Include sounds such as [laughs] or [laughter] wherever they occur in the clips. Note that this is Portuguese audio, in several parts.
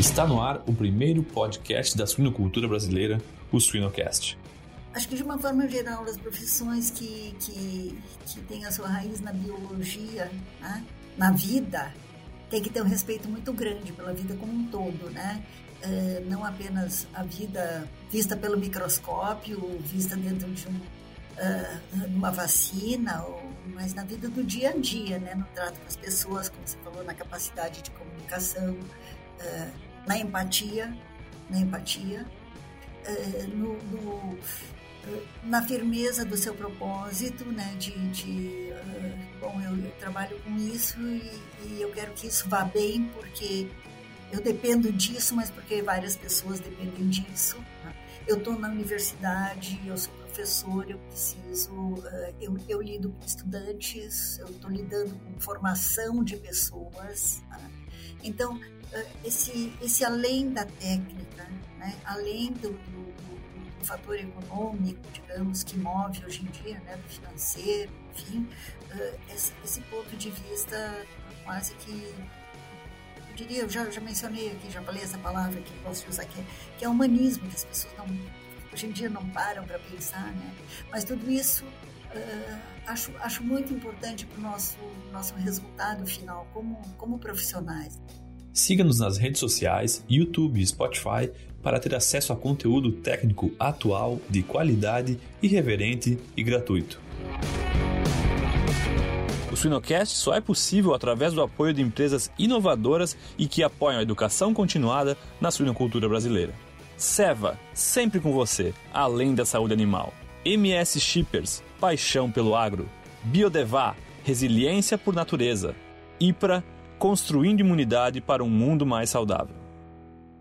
Está no ar o primeiro podcast da suinocultura brasileira, o Suinocast. Acho que de uma forma geral, as profissões que, que, que têm a sua raiz na biologia, né? na vida, tem que ter um respeito muito grande pela vida como um todo, né? É, não apenas a vida vista pelo microscópio, vista dentro de um, uh, uma vacina, ou, mas na vida do dia a dia, né? no trato com as pessoas, como você falou, na capacidade de comunicação, uh, na empatia, na empatia, uh, no, no, na firmeza do seu propósito, né? De, de bom, eu, eu, trabalho com isso e, e eu quero que isso vá bem porque eu dependo disso, mas porque várias pessoas dependem disso. Né? Eu estou na universidade, eu sou professor, eu preciso, eu, eu, lido com estudantes, eu estou lidando com formação de pessoas. Né? Então, uh, esse, esse além da técnica, né? além do, do, do, fator econômico, digamos, que move hoje em dia, né? do financeiro, enfim, uh, esse, esse ponto de vista quase que diria, eu já, já mencionei aqui, já falei essa palavra que posso usar, que é, que é humanismo, que as pessoas não, hoje em dia não param para pensar, né? Mas tudo isso uh, acho, acho muito importante para o nosso, nosso resultado final como, como profissionais. Siga-nos nas redes sociais, YouTube e Spotify para ter acesso a conteúdo técnico atual, de qualidade, irreverente e gratuito. O Suinocast só é possível através do apoio de empresas inovadoras e que apoiam a educação continuada na suinocultura brasileira. Seva, sempre com você, além da saúde animal. MS Shippers, paixão pelo agro. Biodevá, resiliência por natureza. IPRA, construindo imunidade para um mundo mais saudável.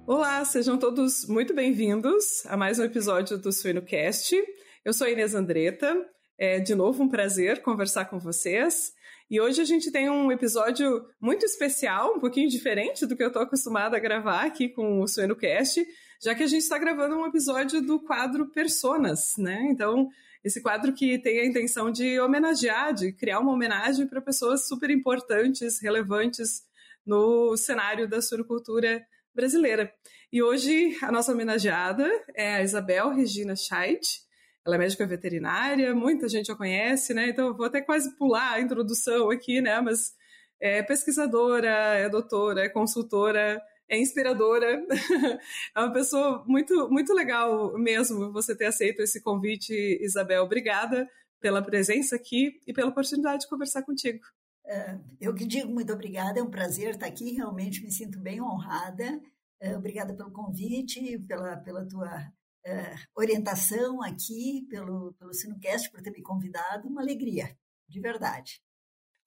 Olá, sejam todos muito bem-vindos a mais um episódio do Suinocast. Eu sou Inês Andreta. É de novo um prazer conversar com vocês. E hoje a gente tem um episódio muito especial, um pouquinho diferente do que eu estou acostumada a gravar aqui com o SuenoCast, já que a gente está gravando um episódio do quadro Personas, né? Então, esse quadro que tem a intenção de homenagear, de criar uma homenagem para pessoas super importantes, relevantes no cenário da suinocultura brasileira. E hoje a nossa homenageada é a Isabel Regina Scheidt, ela é médica veterinária, muita gente a conhece, né? Então eu vou até quase pular a introdução aqui, né? Mas é pesquisadora, é doutora, é consultora, é inspiradora. [laughs] é uma pessoa muito, muito legal mesmo você ter aceito esse convite, Isabel. Obrigada pela presença aqui e pela oportunidade de conversar contigo. É, eu que digo muito obrigada, é um prazer estar aqui, realmente me sinto bem honrada. É, obrigada pelo convite, pela, pela tua é, orientação aqui pelo, pelo Sinocast, por ter me convidado. Uma alegria, de verdade.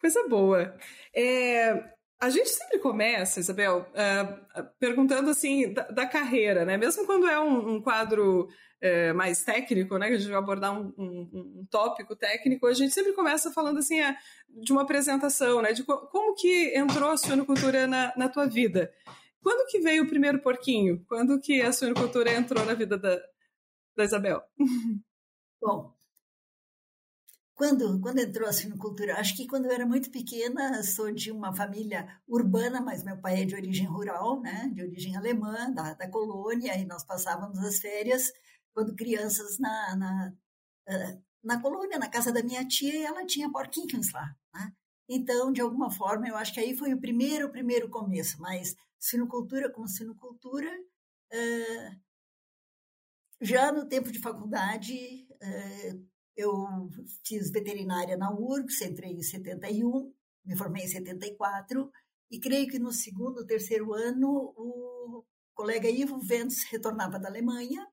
Coisa boa. É, a gente sempre começa, Isabel, uh, perguntando assim da, da, carreira, né? Mesmo quando é um, um quadro uh, mais técnico, né? Que a gente vai abordar um, um, um, tópico técnico, a gente sempre começa falando assim uh, de uma apresentação, né? De co como que entrou a suinocultura na, na tua vida. Quando que veio o primeiro porquinho? Quando que a suinocultura entrou na vida da, da Isabel? [laughs] Bom, quando, quando entrou a suinocultura, acho que quando eu era muito pequena, sou de uma família urbana, mas meu pai é de origem rural, né, de origem alemã, da, da colônia, e nós passávamos as férias, quando crianças, na, na, eh, na colônia, na casa da minha tia, e ela tinha porquinhos lá, né? Então, de alguma forma, eu acho que aí foi o primeiro, primeiro começo, mas sinocultura como sinocultura, uh, já no tempo de faculdade, uh, eu fiz veterinária na URGS, entrei em 71, me formei em 74, e creio que no segundo, terceiro ano, o colega Ivo Ventes retornava da Alemanha,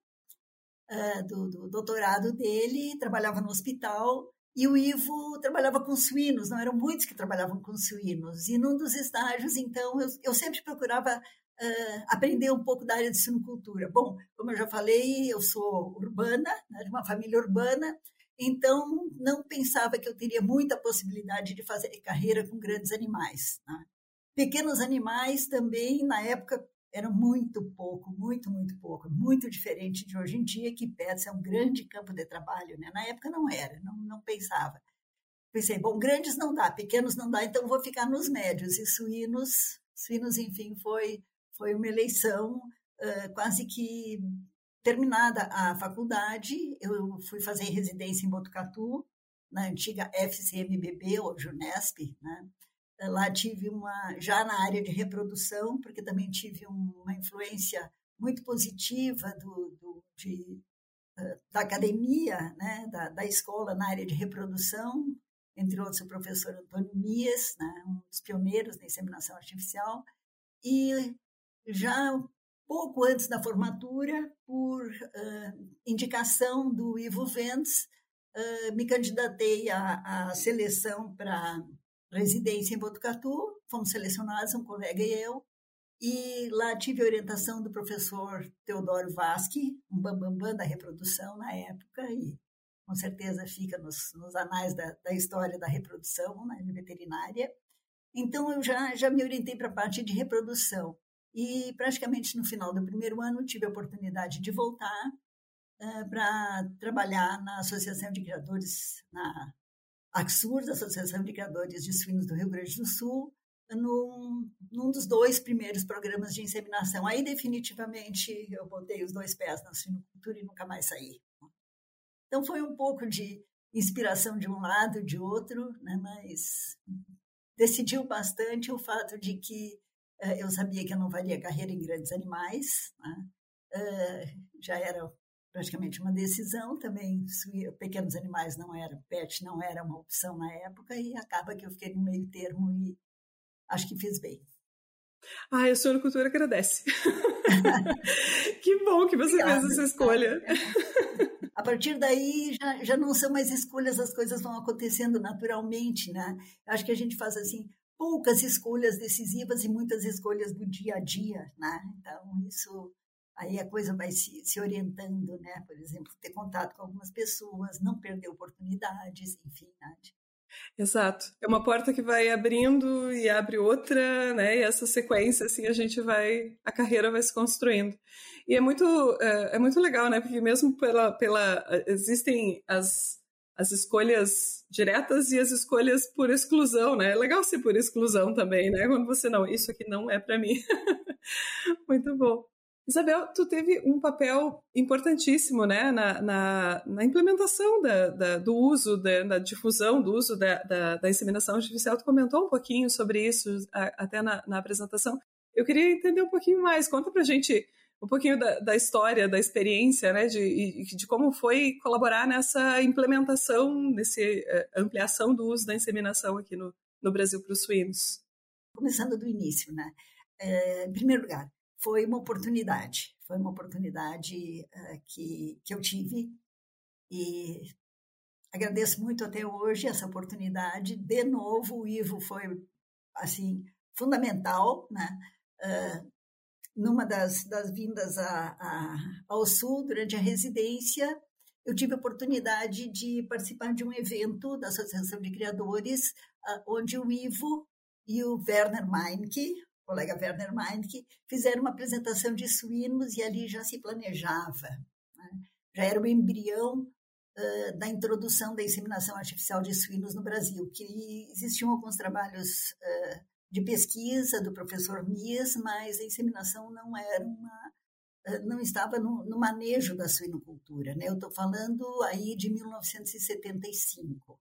uh, do, do doutorado dele, trabalhava no hospital, e o Ivo trabalhava com suínos, não eram muitos que trabalhavam com suínos. E num dos estágios, então, eu, eu sempre procurava uh, aprender um pouco da área de suinocultura. Bom, como eu já falei, eu sou urbana, né, de uma família urbana, então não pensava que eu teria muita possibilidade de fazer carreira com grandes animais. Né? Pequenos animais também, na época, era muito pouco, muito, muito pouco, muito diferente de hoje em dia, que pets é um grande campo de trabalho, né? Na época não era, não, não pensava. Pensei, bom, grandes não dá, pequenos não dá, então vou ficar nos médios. E suínos, suínos, enfim, foi, foi uma eleição uh, quase que terminada a faculdade, eu fui fazer residência em Botucatu, na antiga FCMBB, hoje Unesp, né? Lá tive uma, já na área de reprodução, porque também tive uma influência muito positiva do, do de, da academia, né, da, da escola na área de reprodução, entre outros o professor Antônio Mies, né, um dos pioneiros na inseminação artificial, e já pouco antes da formatura, por uh, indicação do Ivo Ventes, uh, me candidatei à, à seleção para residência em Botucatu, fomos selecionados, um colega e eu, e lá tive a orientação do professor Teodoro Vasque, um bambambam bam, bam da reprodução na época, e com certeza fica nos, nos anais da, da, história da reprodução, né, veterinária. Então, eu já, já me orientei para a parte de reprodução. E praticamente no final do primeiro ano tive a oportunidade de voltar uh, para trabalhar na Associação de Criadores, na AXURS, Associação de Criadores de Suínos do Rio Grande do Sul, num, num dos dois primeiros programas de inseminação. Aí, definitivamente, eu botei os dois pés na suinocultura e nunca mais saí. Então, foi um pouco de inspiração de um lado, de outro, né? mas decidiu bastante o fato de que eu sabia que eu não faria carreira em grandes animais, né? uh, já era praticamente uma decisão também. Pequenos animais não era, pet não era uma opção na época e acaba que eu fiquei no meio termo e acho que fiz bem. Ah, a sua cultura agradece. [laughs] que bom que você Obrigada. fez essa escolha. [laughs] A partir daí já, já não são mais escolhas, as coisas vão acontecendo naturalmente, né? Acho que a gente faz assim poucas escolhas decisivas e muitas escolhas do dia a dia, né? Então isso aí a coisa vai se, se orientando, né? Por exemplo, ter contato com algumas pessoas, não perder oportunidades, enfim, né? Exato. É uma porta que vai abrindo e abre outra, né? E essa sequência, assim, a gente vai, a carreira vai se construindo. E é muito, é, é muito legal, né? Porque mesmo pela, pela, existem as, as escolhas diretas e as escolhas por exclusão, né? É legal ser por exclusão também, né? Quando você não, isso aqui não é para mim. [laughs] muito bom. Isabel, tu teve um papel importantíssimo né, na, na, na implementação da, da, do uso, da, da, difusão do uso da, inseminação artificial. Tu comentou um pouquinho sobre isso a, até na, na, apresentação. Eu queria entender um pouquinho mais. Conta pra gente um pouquinho da, da história, da experiência, né, de, de como foi colaborar nessa implementação, nessa eh, ampliação do uso da inseminação aqui no, no Brasil para os suínos. Começando do início, né? É, em primeiro lugar, foi uma oportunidade. Foi uma oportunidade uh, que, que eu tive e agradeço muito até hoje essa oportunidade. De novo, o Ivo foi, assim, fundamental, né? Uh, numa das, das vindas a, a, ao Sul, durante a residência, eu tive a oportunidade de participar de um evento da Associação de Criadores, uh, onde o Ivo e o Werner Meinke, colega Werner Meinke, fizeram uma apresentação de suínos e ali já se planejava. Né? Já era o embrião uh, da introdução da inseminação artificial de suínos no Brasil, que existiam alguns trabalhos uh, de pesquisa do professor Mies, mas a inseminação não era uma não estava no, no manejo da suinocultura. Né? Eu estou falando aí de 1975.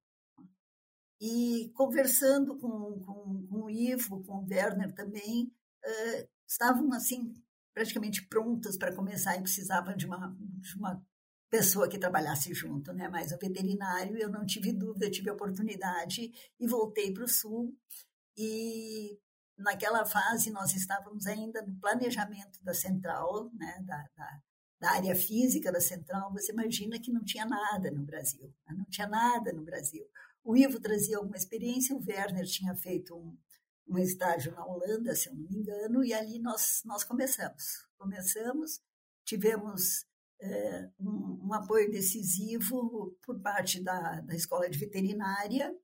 E conversando com, com, com o Ivo, com o Werner também, uh, estavam assim praticamente prontas para começar e precisavam de uma, de uma pessoa que trabalhasse junto, né? Mas o veterinário, eu não tive dúvida, tive a oportunidade e voltei para o Sul. E naquela fase nós estávamos ainda no planejamento da central, né? Da, da, da área física da central. Você imagina que não tinha nada no Brasil, né? não tinha nada no Brasil. O Ivo trazia alguma experiência, o Werner tinha feito um, um estágio na Holanda, se eu não me engano, e ali nós, nós começamos. Começamos, tivemos é, um, um, apoio decisivo por parte da, da Escola de Veterinária,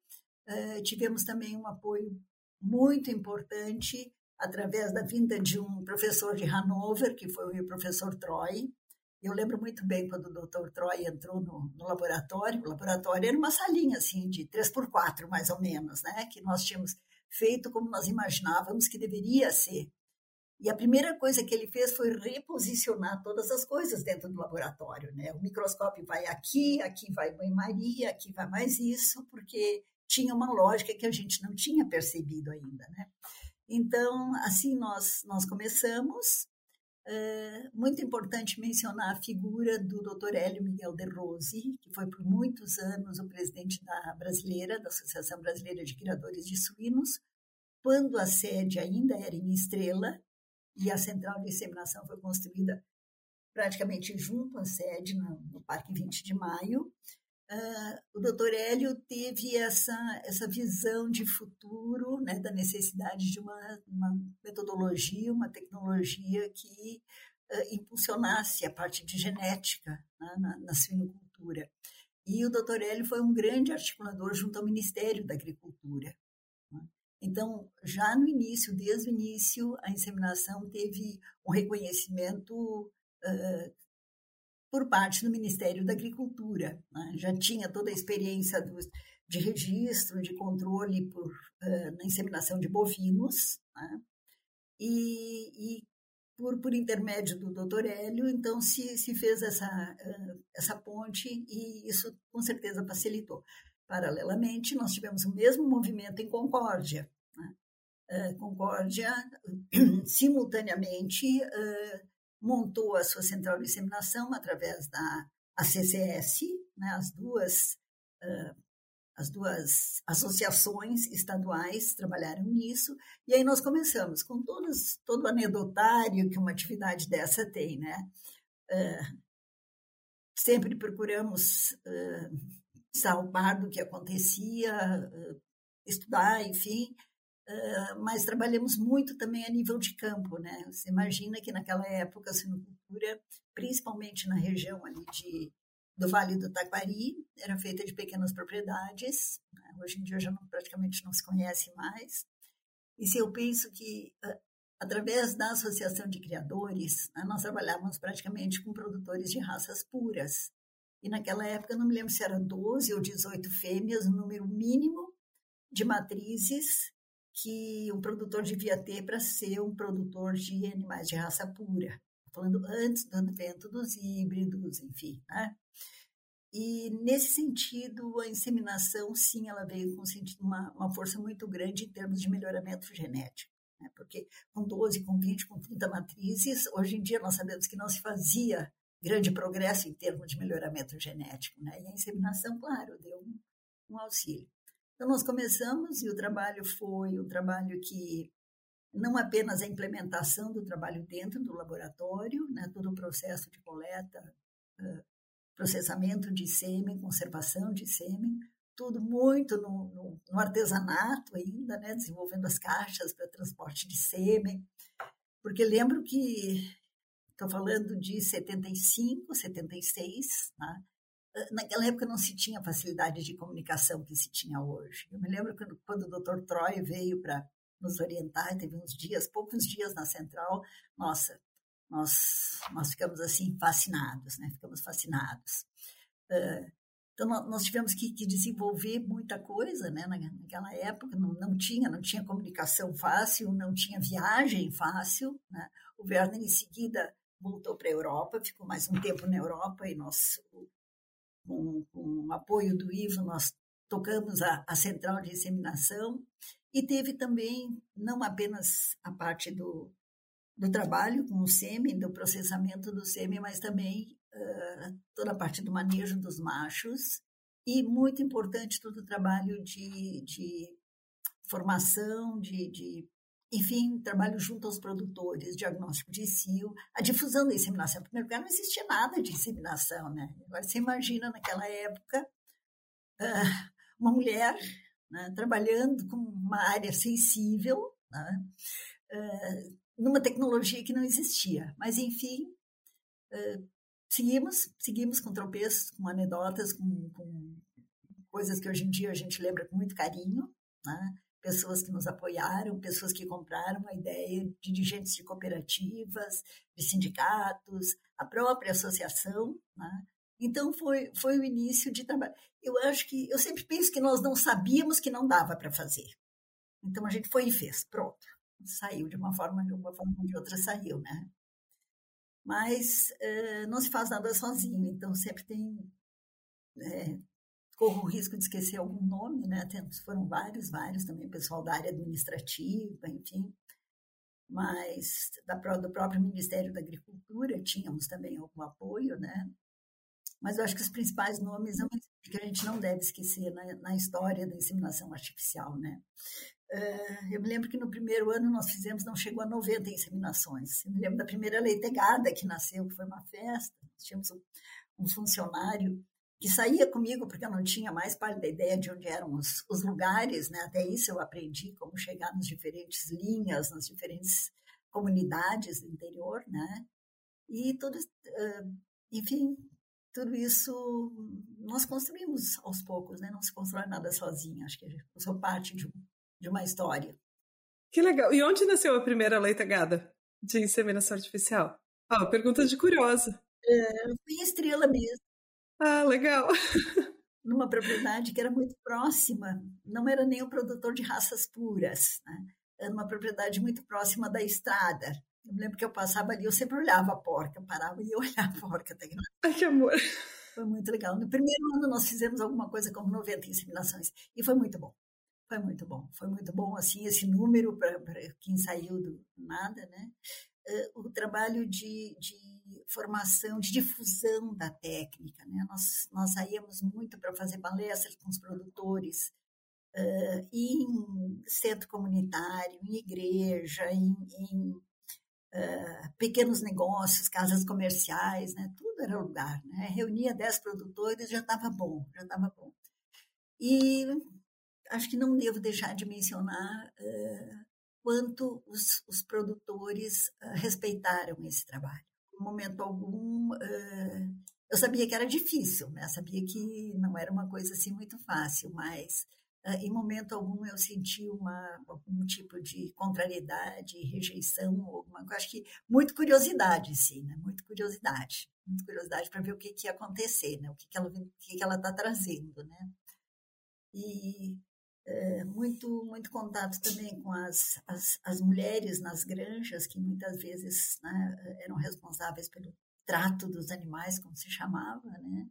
é, tivemos também um apoio muito importante através da vinda de um professor de Hanover, que foi o professor Troy, eu lembro muito bem quando o Dr. Troy entrou no, no, laboratório. O laboratório era uma salinha assim de 3 por 4 mais ou menos, né? Que nós tínhamos feito como nós imaginávamos que deveria ser. E a primeira coisa que ele fez foi reposicionar todas as coisas dentro do laboratório. Né? O microscópio vai aqui, aqui vai banho-maria, aqui vai mais isso, porque tinha uma lógica que a gente não tinha percebido ainda. Né? Então, assim nós, nós começamos. É muito importante mencionar a figura do Dr. Hélio Miguel de Rose, que foi por muitos anos o presidente da brasileira, da Associação Brasileira de Criadores de Suínos, quando a sede ainda era em Estrela e a central de inseminação foi construída praticamente junto à sede, no, no Parque 20 de Maio. Uh, o doutor Hélio teve essa, essa visão de futuro, né, da necessidade de uma, uma metodologia, uma tecnologia que uh, impulsionasse a parte de genética né, na, na suinocultura. E o doutor Hélio foi um grande articulador junto ao Ministério da Agricultura. Né. Então, já no início, desde o início, a inseminação teve um reconhecimento uh, por parte do Ministério da Agricultura. Né? Já tinha toda a experiência do, de registro, de controle por, uh, na inseminação de bovinos, né? e, e por, por, intermédio do doutor Hélio, então se, se fez essa, uh, essa ponte e isso com certeza facilitou. Paralelamente, nós tivemos o mesmo movimento em Concórdia. Né? Uh, Concórdia, [clears throat] simultaneamente, uh, montou a sua central de inseminação através da CCS, né, as duas uh, as duas associações estaduais trabalharam nisso, e aí nós começamos com todos, todo o anedotário que uma atividade dessa tem, né? Uh, sempre procuramos uh, salvar do que acontecia, uh, estudar, enfim, Uh, mas trabalhamos muito também a nível de campo, né? Você imagina que naquela época a sinocultura, principalmente na região ali de, do Vale do Taquari, era feita de pequenas propriedades. Né? Hoje em dia já não, praticamente não se conhece mais. E se eu penso que uh, através da associação de criadores, né, nós trabalhávamos praticamente com produtores de raças puras. E naquela época, não me lembro se eram 12 ou 18 fêmeas, o número mínimo de matrizes que um produtor devia ter para ser um produtor de animais de raça pura. Falando antes do advento dos híbridos, enfim, né? E nesse sentido, a inseminação, sim, ela veio com uma, uma força muito grande em termos de melhoramento genético. Né? Porque com 12, com 20, com 30 matrizes, hoje em dia nós sabemos que não se fazia grande progresso em termos de melhoramento genético. Né? E a inseminação, claro, deu um, um auxílio. Então, nós começamos e o trabalho foi um trabalho que não apenas a implementação do trabalho dentro do laboratório, né, todo o processo de coleta, processamento de sêmen, conservação de sêmen, tudo muito no, no, no artesanato ainda, né, desenvolvendo as caixas para transporte de sêmen, porque lembro que estou falando de 75, 76, né, naquela época não se tinha facilidade de comunicação que se tinha hoje. Eu me lembro quando, quando o Dr. Troy veio para nos orientar, teve uns dias, poucos dias na central, nossa, nós, nós ficamos assim fascinados, né? Ficamos fascinados. Uh, então nós tivemos que, que, desenvolver muita coisa, né? Naquela época não, não tinha, não tinha comunicação fácil, não tinha viagem fácil. Né? O Werner em seguida voltou para a Europa, ficou mais um tempo na Europa e nós com, com o apoio do Ivo, nós tocamos a, a central de inseminação e teve também não apenas a parte do, do trabalho com o sêmen, do processamento do sêmen, mas também uh, toda a parte do manejo dos machos e muito importante todo o trabalho de, de formação, de, de enfim, trabalho junto aos produtores, diagnóstico de cio, a difusão da inseminação. Em primeiro lugar, não existia nada de inseminação, né? Agora, você imagina naquela época ah, uma mulher né, trabalhando com uma área sensível, né, ah, numa tecnologia que não existia. Mas, enfim, ah, seguimos, seguimos com tropeços, com anedotas, com, com coisas que hoje em dia a gente lembra com muito carinho, né? Pessoas que nos apoiaram, pessoas que compraram a ideia, dirigentes de cooperativas, de sindicatos, a própria associação. Né? Então, foi, foi o início de trabalho. Eu acho que, eu sempre penso que nós não sabíamos que não dava para fazer. Então, a gente foi e fez, pronto. saiu de uma forma, de uma forma ou de outra saiu, né? Mas uh, não se faz nada sozinho, então sempre tem é, corro o risco de esquecer algum nome, né? Foram vários, vários também, pessoal da área administrativa, enfim. Mas da, do próprio Ministério da Agricultura tínhamos também algum apoio, né? Mas eu acho que os principais nomes que a gente não deve esquecer na, na história da inseminação artificial, né? Uh, eu me lembro que no primeiro ano nós fizemos, não chegou a 90 inseminações. Eu me lembro da primeira leitegada que nasceu, que foi uma festa. Tínhamos um, um funcionário que saía comigo porque eu não tinha mais pálida ideia de onde eram os, os lugares, né? Até isso eu aprendi como chegar nas diferentes linhas, nas diferentes comunidades do interior, né? E tudo, enfim, tudo isso nós construímos aos poucos, né? Não se constrói nada sozinho. Acho que eu sou parte de, de uma história. Que legal. E onde nasceu a primeira leitegada de inseminação artificial? Ah, pergunta de curiosa. É, foi em Estrela mesmo. Ah, legal. [laughs] Numa propriedade que era muito próxima, não era nem o produtor de raças puras, né? era uma propriedade muito próxima da estrada. Eu me lembro que eu passava ali, eu sempre olhava a porca, parava e ia [laughs] olhar a porca. Até que... Ai, que amor! Foi muito legal. No primeiro ano nós fizemos alguma coisa como 90 inseminações e foi muito bom. Foi muito bom. Foi muito bom, assim, esse número para quem saiu do nada, né? O trabalho de, de formação, de difusão da técnica. Né? Nós, nós saíamos muito para fazer palestras com os produtores, uh, em centro comunitário, em igreja, em, em uh, pequenos negócios, casas comerciais, né? tudo era lugar. Né? Reunia dez produtores, já estava bom, já estava bom. E acho que não devo deixar de mencionar uh, quanto os, os produtores respeitaram esse trabalho momento algum, uh, eu sabia que era difícil, né? Sabia que não era uma coisa assim muito fácil, mas uh, em momento algum eu senti uma, algum tipo de contrariedade, rejeição, alguma coisa. Acho que muito curiosidade, sim, né? Muito curiosidade. Muito curiosidade para ver o que, que ia acontecer, né? O que, que ela o que, que ela está trazendo, né? E é, muito muito contato também com as, as, as, mulheres nas granjas, que muitas vezes né, eram responsáveis pelo trato dos animais, como se chamava, né?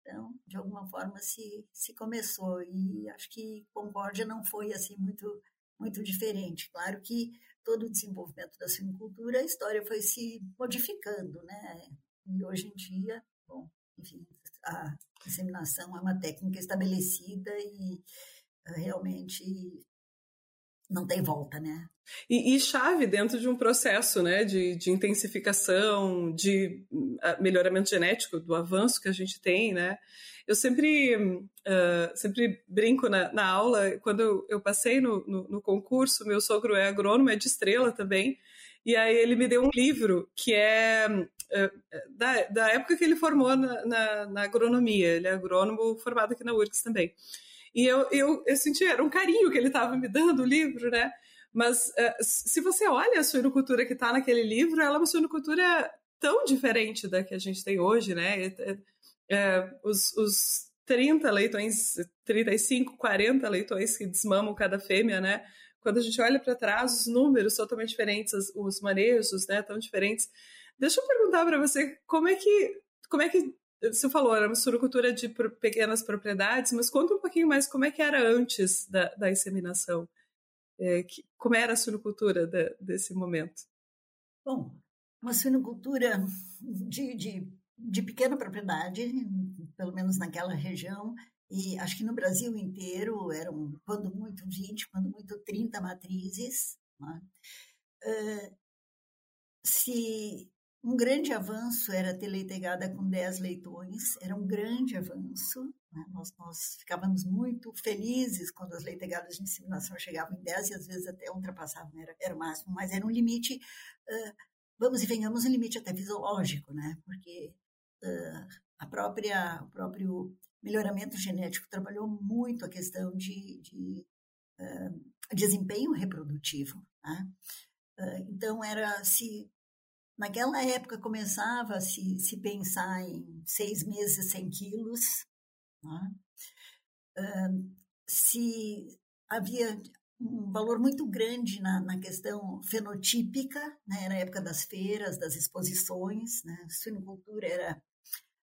Então, de alguma forma se, se começou e acho que Concórdia não foi assim muito muito diferente. Claro que todo o desenvolvimento da suinocultura, a história foi se modificando, né? E hoje em dia, bom, enfim, a inseminação é uma técnica estabelecida e realmente não tem volta, né? E, e, chave dentro de um processo né, de, de intensificação, de uh, melhoramento genético, do avanço que a gente tem, né? Eu sempre, uh, sempre brinco na, na, aula, quando eu passei no, no, no, concurso, meu sogro é agrônomo, é de estrela também, e aí ele me deu um livro que é uh, da, da época que ele formou na, na, na agronomia, ele é agrônomo formado aqui na URGS também. E eu, eu, eu senti, era um carinho que ele estava me dando, o livro, né? Mas uh, se você olha a suinocultura que está naquele livro, ela é uma suinocultura tão diferente da que a gente tem hoje, né? É, é, os, os 30 leitões, 35, 40 leitões que desmamam cada fêmea, né? Quando a gente olha para trás, os números totalmente diferentes, os manejos, né, tão diferentes. Deixa eu perguntar para você, como é que como é que você falou, era uma suinocultura de pequenas propriedades, mas conta um pouquinho mais como é que era antes da, da inseminação. É, que, como era a suinocultura de, desse momento? Bom, uma suinocultura de, de, de pequena propriedade, pelo menos naquela região, e acho que no Brasil inteiro eram, quando muito, 20, quando muito, 30 matrizes. Né? Uh, se um grande avanço era ter leitegada com 10 leitões, era um grande avanço. Né? Nós, nós, ficávamos muito felizes quando as leitegadas de inseminação chegavam em 10 e às vezes até ultrapassavam, era, era o máximo, mas era um limite, uh, vamos e venhamos, um limite até fisiológico, né? porque uh, a própria, o próprio melhoramento genético trabalhou muito a questão de, de uh, desempenho reprodutivo. Né? então, era se Naquela época começava a se, se pensar em seis meses, 100 quilos. Né? Uh, se havia um valor muito grande na, na questão fenotípica, né? era a época das feiras, das exposições, né? suinocultura era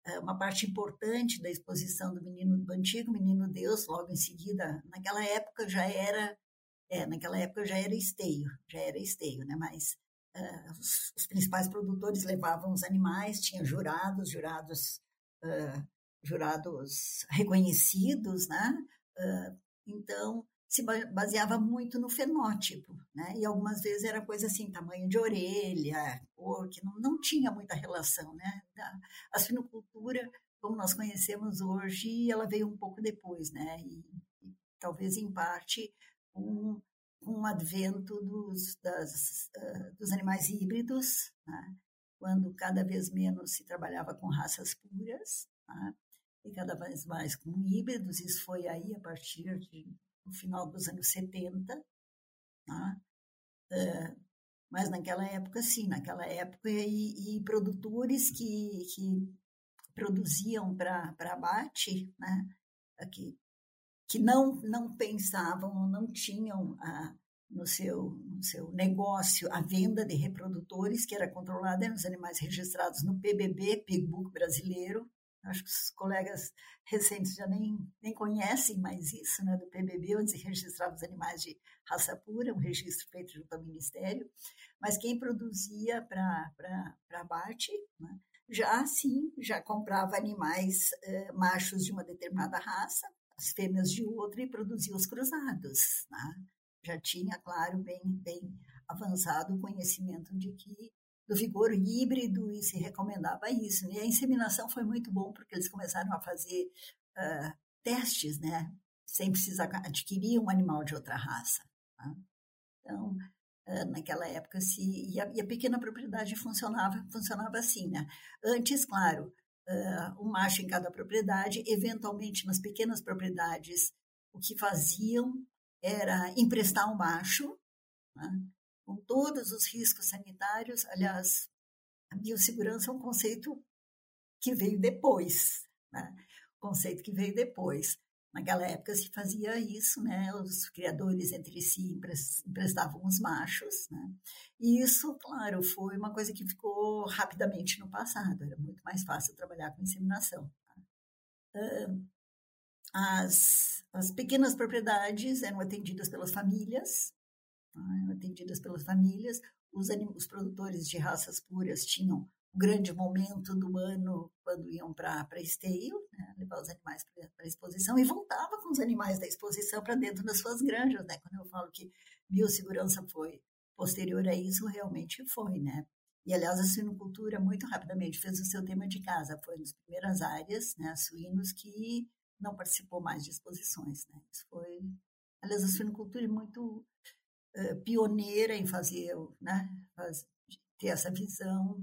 é, uma parte importante da exposição do menino do antigo menino Deus, logo em seguida, naquela época já era, é, naquela época já era esteio, já era esteio, né? Mas uh, os, principais produtores levavam os animais, tinha jurados, jurados, uh, jurados reconhecidos, né? Uh, então se baseava muito no fenótipo, né? E algumas vezes era coisa assim, tamanho de orelha, cor, que não, não tinha muita relação, né? A suinocultura, como nós conhecemos hoje, ela veio um pouco depois, né? E, e talvez em parte com um advento dos, das, uh, dos animais híbridos, né? quando cada vez menos se trabalhava com raças puras, né? e cada vez mais com híbridos. Isso foi aí a partir de no final dos anos 70, tá? é, mas naquela época, sim, naquela época, e, e produtores que, que produziam para abate, né? que, que não, não pensavam, não tinham a, no, seu, no seu negócio a venda de reprodutores, que era controlada nos animais registrados no PBB, Pigbook brasileiro, acho que os colegas recentes já nem, nem conhecem mais isso, né, do PBB, onde se registrava os animais de raça pura, um registro feito junto ao Ministério, mas quem produzia para abate, né, já sim, já comprava animais eh, machos de uma determinada raça, as fêmeas de outra, e produzia os cruzados. Né? Já tinha, claro, bem, bem avançado o conhecimento de que do vigor híbrido e se recomendava isso. Né? E a inseminação foi muito bom porque eles começaram a fazer uh, testes, né? Sem precisar adquirir um animal de outra raça. Tá? Então, uh, naquela época, se e a, e a, pequena propriedade funcionava funcionava assim, né? Antes, claro, uh, um macho em cada propriedade, eventualmente nas pequenas propriedades, o que faziam era emprestar um macho, né? com todos os riscos sanitários. Aliás, a biossegurança é um conceito que veio depois, né? conceito que veio depois. Naquela época se fazia isso, né? Os criadores entre si emprestavam os machos, né? E isso, claro, foi uma coisa que ficou rapidamente no passado. Era muito mais fácil trabalhar com inseminação. Tá? As, as pequenas propriedades eram atendidas pelas famílias, né, atendidas pelas famílias. Os, os produtores de raças puras tinham grande momento do ano quando iam para esteio, né, levar os animais para a exposição e voltava com os animais da exposição para dentro das suas granjas. Né? Quando eu falo que biossegurança foi posterior a isso, realmente foi. Né? E, aliás, a suinocultura, muito rapidamente, fez o seu tema de casa. Foi nas primeiras áreas, né, suínos, que não participou mais de exposições. Né? Isso foi... Aliás, a suinocultura é muito eh, pioneira em fazer, né, ter essa visão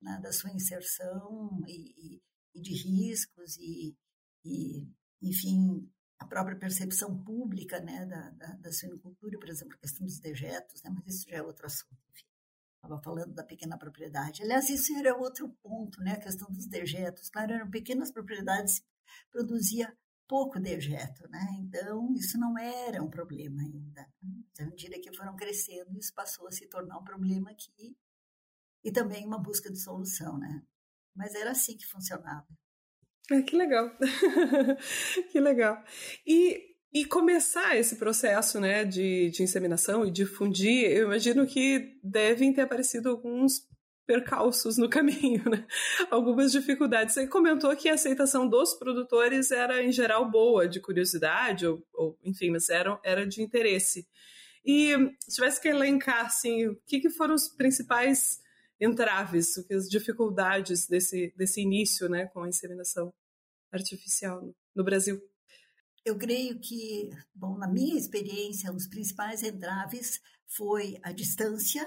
né, da sua inserção e, e, de riscos e, e, enfim, a própria percepção pública né, da, da, da suinocultura, por exemplo, a questão dos dejetos, né, mas isso já é outro assunto. Estava falando da pequena propriedade. Aliás, isso era outro ponto, né, a questão dos dejetos. Claro, eram pequenas propriedades, produzia pouco dejeto, né? Então, isso não era um problema ainda. À medida que foram crescendo, isso passou a se tornar um problema aqui e também uma busca de solução, né? Mas era assim que funcionava. Ah, que legal, [laughs] que legal. E, e começar esse processo né, de, de inseminação e difundir, eu imagino que devem ter aparecido alguns percalços no [laughs] caminho, né? Algumas dificuldades. Você comentou que a aceitação dos produtores era, em geral, boa, de curiosidade, ou, ou enfim, mas era, era de interesse. E se tivesse que elencar, assim, o que, que foram os principais entraves, as dificuldades desse, desse início, né, com a inseminação artificial no Brasil? Eu creio que, bom, na minha experiência, dos principais entraves foi a distância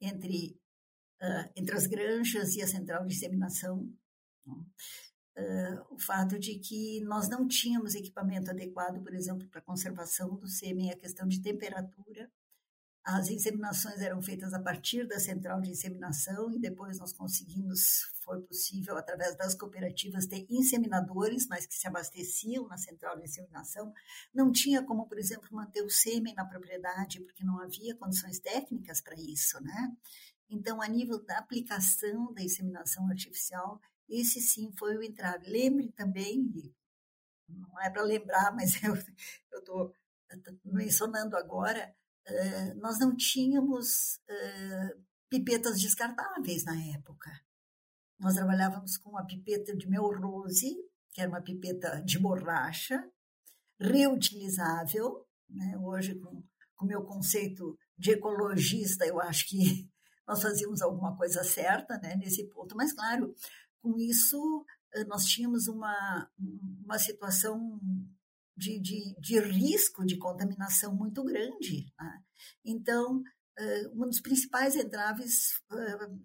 entre uh, entre as granjas e a central de disseminação. Uh, o fato de que nós não tínhamos equipamento adequado, por exemplo, para conservação do sêmen, a questão de temperatura. As inseminações eram feitas a partir da central de inseminação e depois nós conseguimos, foi possível, através das cooperativas, ter inseminadores, mas que se abasteciam na central de inseminação. Não tinha como, por exemplo, manter o sêmen na propriedade, porque não havia condições técnicas para isso, né? Então, a nível da aplicação da inseminação artificial, esse sim foi o entrave. Lembre também, não é para lembrar, mas [laughs] eu estou mencionando agora, nós não tínhamos uh, pipetas descartáveis na época. Nós trabalhávamos com a pipeta de Melrose, que era uma pipeta de borracha, reutilizável. Né? Hoje, com o meu conceito de ecologista, eu acho que [laughs] nós fazíamos alguma coisa certa né, nesse ponto. Mas, claro, com isso, nós tínhamos uma, uma situação de, de, de risco de contaminação muito grande. Né? Então, uma das principais entraves,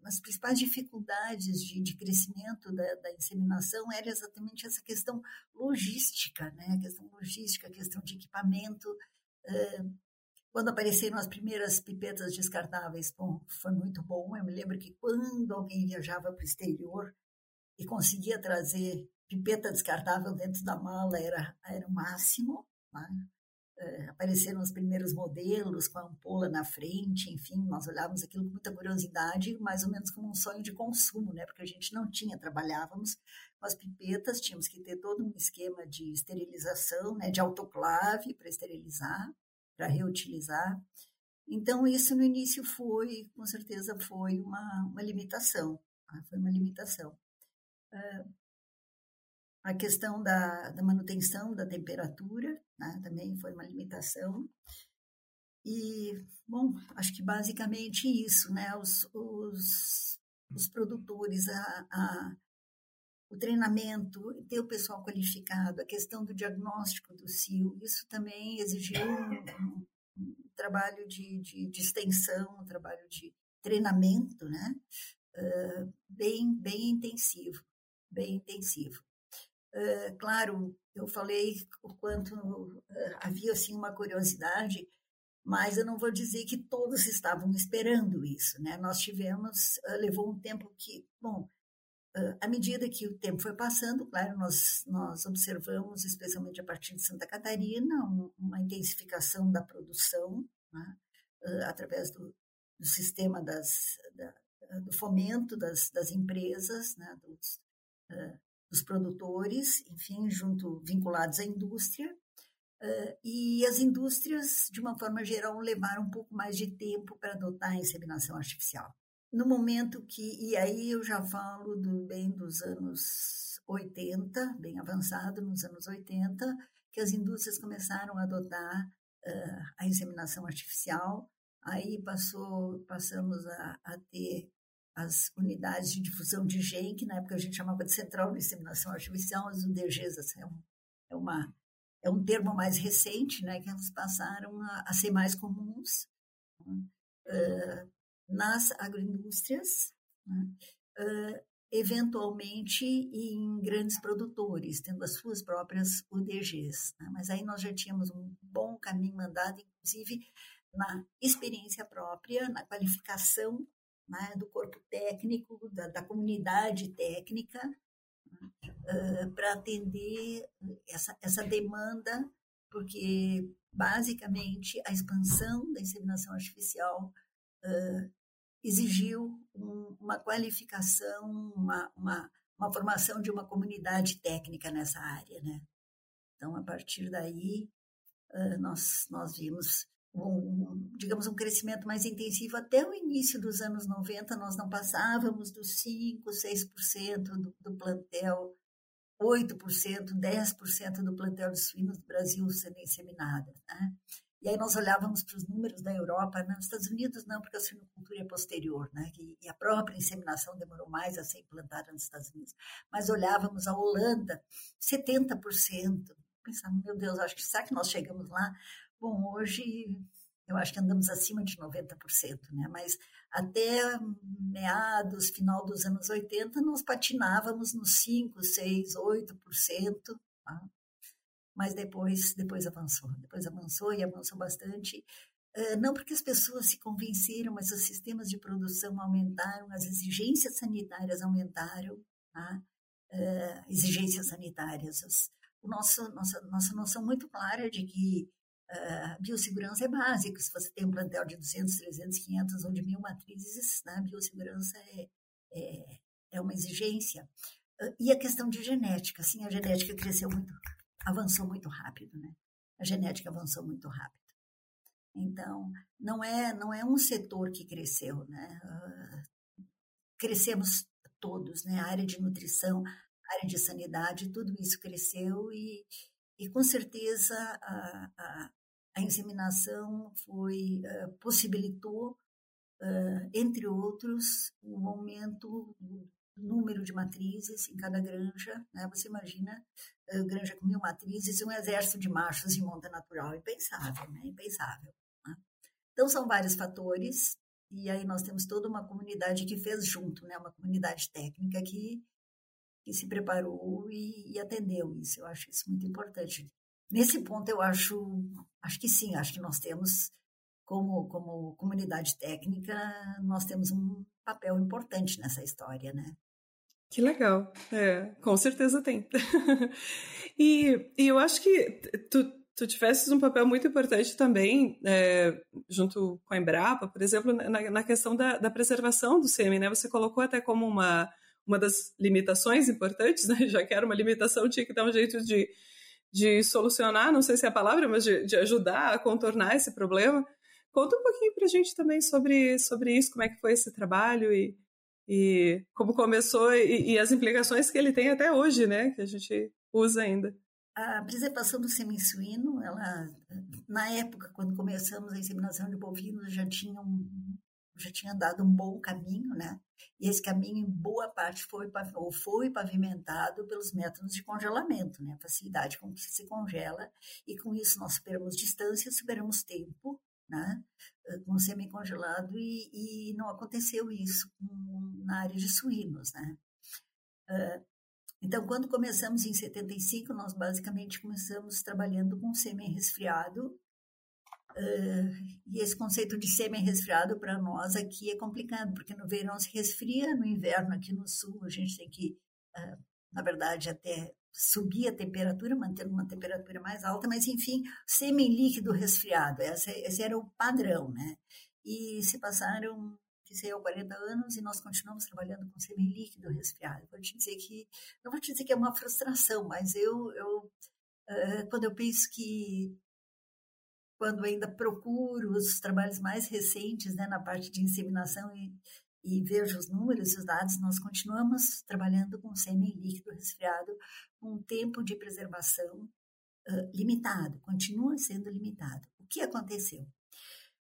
as principais dificuldades de, de crescimento da, da, inseminação era exatamente essa questão logística, né? A questão logística, a questão de equipamento. Quando apareceram as primeiras pipetas descartáveis, bom, foi muito bom. Eu me lembro que quando alguém viajava para o exterior e conseguia trazer pipeta descartável dentro da mala era, era o máximo. Né? É, apareceram os primeiros modelos com a ampola na frente, enfim, nós olhávamos aquilo com muita curiosidade, mais ou menos como um sonho de consumo, né? Porque a gente não tinha, trabalhávamos com as pipetas, tínhamos que ter todo um esquema de esterilização, né? De autoclave para esterilizar, para reutilizar. Então, isso no início foi, com certeza, foi uma, uma limitação, tá? foi uma limitação. Uh, a questão da, da manutenção da temperatura né, também foi uma limitação. E, bom, acho que basicamente isso, né? Os, os, os produtores, a, a, o treinamento, ter o pessoal qualificado, a questão do diagnóstico do CIO, isso também exigiu um, um trabalho de, de, de, extensão, um trabalho de treinamento, né? Uh, bem, bem intensivo, bem intensivo. Uh, claro, eu falei o quanto uh, havia assim uma curiosidade, mas eu não vou dizer que todos estavam esperando isso, né? Nós tivemos, uh, levou um tempo que, bom, à medida que o tempo foi passando, claro, nós nós observamos, especialmente a partir de Santa Catarina, um, uma intensificação da produção, né? através do, do sistema das da, do fomento das, das empresas, né? Dos, dos produtores, enfim, junto vinculados à indústria. Uh, e as indústrias, de uma forma geral, levaram um pouco mais de tempo para adotar a inseminação artificial. No momento que, e aí eu já falo do, bem dos anos 80, bem avançado nos anos 80, que as indústrias começaram a adotar uh, a inseminação artificial. Aí passou, passamos a, a ter as unidades de difusão de gen, que na época a gente chamava de Central de Inseminação Artificial, as UDGs, assim, é, um, é, uma, é um termo mais recente, né, que elas passaram a, a ser mais comuns uh, nas agroindústrias, né, uh, eventualmente em grandes produtores, tendo as suas próprias UDGs. Né, mas aí nós já tínhamos um bom caminho andado, inclusive na experiência própria, na qualificação né, do corpo técnico, da, da comunidade técnica, para atender essa, essa demanda, porque basicamente a expansão da inseminação artificial uh, exigiu um, uma qualificação, uma, uma, uma formação de uma comunidade técnica nessa área, né? Então, a partir daí, uh, nós, nós vimos um, digamos, um crescimento mais intensivo. Até o início dos anos 90, nós não passávamos dos 5%, 6% do, do plantel, 8%, 10% do plantel de suínos do Brasil sendo inseminada. Né? E aí nós olhávamos para os números da Europa, nos Estados Unidos não, porque a suinocultura é posterior, né? E a própria inseminação demorou mais a ser implantada nos Estados Unidos. Mas olhávamos a Holanda, 70%. Pensava, meu Deus, acho que será que nós chegamos lá? Bom, hoje eu acho que andamos acima de 90%, né? Mas até meados, final dos anos 80, nós patinávamos nos 5, 6, 8%, tá? mas depois, depois avançou, depois avançou e avançou bastante. não porque as pessoas se convenceram, mas os sistemas de produção aumentaram, as exigências sanitárias aumentaram, tá? exigências sanitárias. O nosso, nossa, nossa noção muito clara de que uh, biossegurança é básica. Se você tem um plantel de 200, 300, 500 ou de mil matrizes, né, biossegurança é, é, é uma exigência. Uh, e a questão de genética, sim, a genética cresceu muito, avançou muito rápido, né? A genética avançou muito rápido. Então, não é, não é um setor que cresceu, né? Uh, crescemos todos, né? A área de nutrição, a área de sanidade, tudo isso cresceu e, e com certeza a, a, a inseminação foi, uh, possibilitou, uh, entre outros, um aumento do número de matrizes em cada granja. Né? Você imagina uh, granja com mil matrizes e um exército de machos em monta natural. Impensável, né? Impensável. Né? Então, são vários fatores, e aí nós temos toda uma comunidade que fez junto, né? uma comunidade técnica que, que se preparou e, e atendeu isso. Eu acho isso muito importante. Nesse ponto, eu acho, acho que sim, acho que nós temos, como, como comunidade técnica, nós temos um papel importante nessa história, né? Que legal, é, com certeza tem. [laughs] e, e eu acho que tu, tu tivesses um papel muito importante também, é, junto com a Embrapa, por exemplo, na, na questão da, da, preservação do sêmen, né? Você colocou até como uma, uma das limitações importantes, né? [laughs] Já que era uma limitação, tinha que dar um jeito de de solucionar, não sei se é a palavra, mas de, de ajudar a contornar esse problema. Conta um pouquinho para a gente também sobre, sobre isso, como é que foi esse trabalho e, e como começou e, e, as implicações que ele tem até hoje, né, que a gente usa ainda. A preservação do sêmen suíno, ela, na época, quando começamos a inseminação de bovinos, já tinha um, já tinha dado um bom caminho, né? E esse caminho, em boa parte, foi, ou foi pavimentado pelos métodos de congelamento, né? A facilidade com que se congela, e com isso nós superamos distância, superamos tempo, né? Com o semi-congelado, e, e, não aconteceu isso na área de suínos, né? Então, quando começamos em 75, nós basicamente começamos trabalhando com semi-resfriado, Uh, e esse conceito de semi-resfriado para nós aqui é complicado, porque no verão se resfria, no inverno aqui no sul a gente tem que, uh, na verdade, até subir a temperatura, manter uma temperatura mais alta, mas enfim, semi-líquido resfriado, esse, esse, era o padrão, né? E se passaram, que sei eu, 40 anos e nós continuamos trabalhando com semi-líquido resfriado. Vou te dizer que, não vou te dizer que é uma frustração, mas eu, eu uh, quando eu penso que quando ainda procuro os trabalhos mais recentes né, na parte de inseminação e, e vejo os números e os dados, nós continuamos trabalhando com semi-líquido resfriado com um tempo de preservação uh, limitado, continua sendo limitado. O que aconteceu?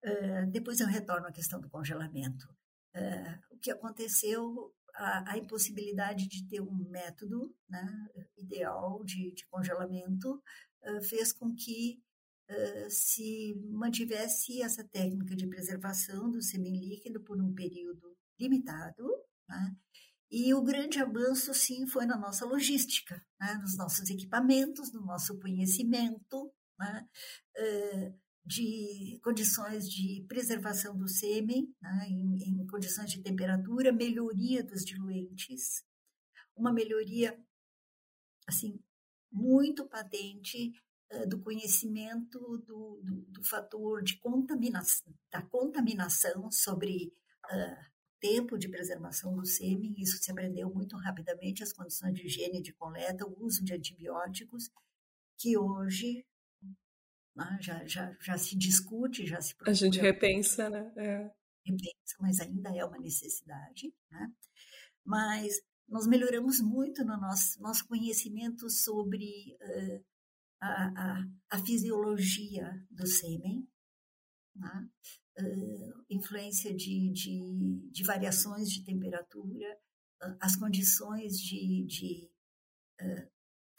Uh, depois eu retorno à questão do congelamento. Uh, o que aconteceu, a, a, impossibilidade de ter um método né, ideal de, de congelamento fez com que se mantivesse essa técnica de preservação do semi-líquido por um período limitado, né? E o grande avanço, sim, foi na nossa logística, né? nos nossos equipamentos, no nosso conhecimento né? de condições de preservação do sêmen, né? em, em condições de temperatura, melhoria dos diluentes, uma melhoria assim muito patente do conhecimento do, do, do, fator de contaminação, da contaminação sobre uh, tempo de preservação do sêmen. Isso se aprendeu muito rapidamente, as condições de higiene de coleta, o uso de antibióticos, que hoje né, já, já, já se discute, já se procura. A gente repensa, né? É. Repensa, mas ainda é uma necessidade. Né? Mas nós melhoramos muito no nosso, nosso conhecimento sobre uh, a, a, a fisiologia do sêmen, né? uh, influência de, de, de, variações de temperatura, uh, as condições de, de uh,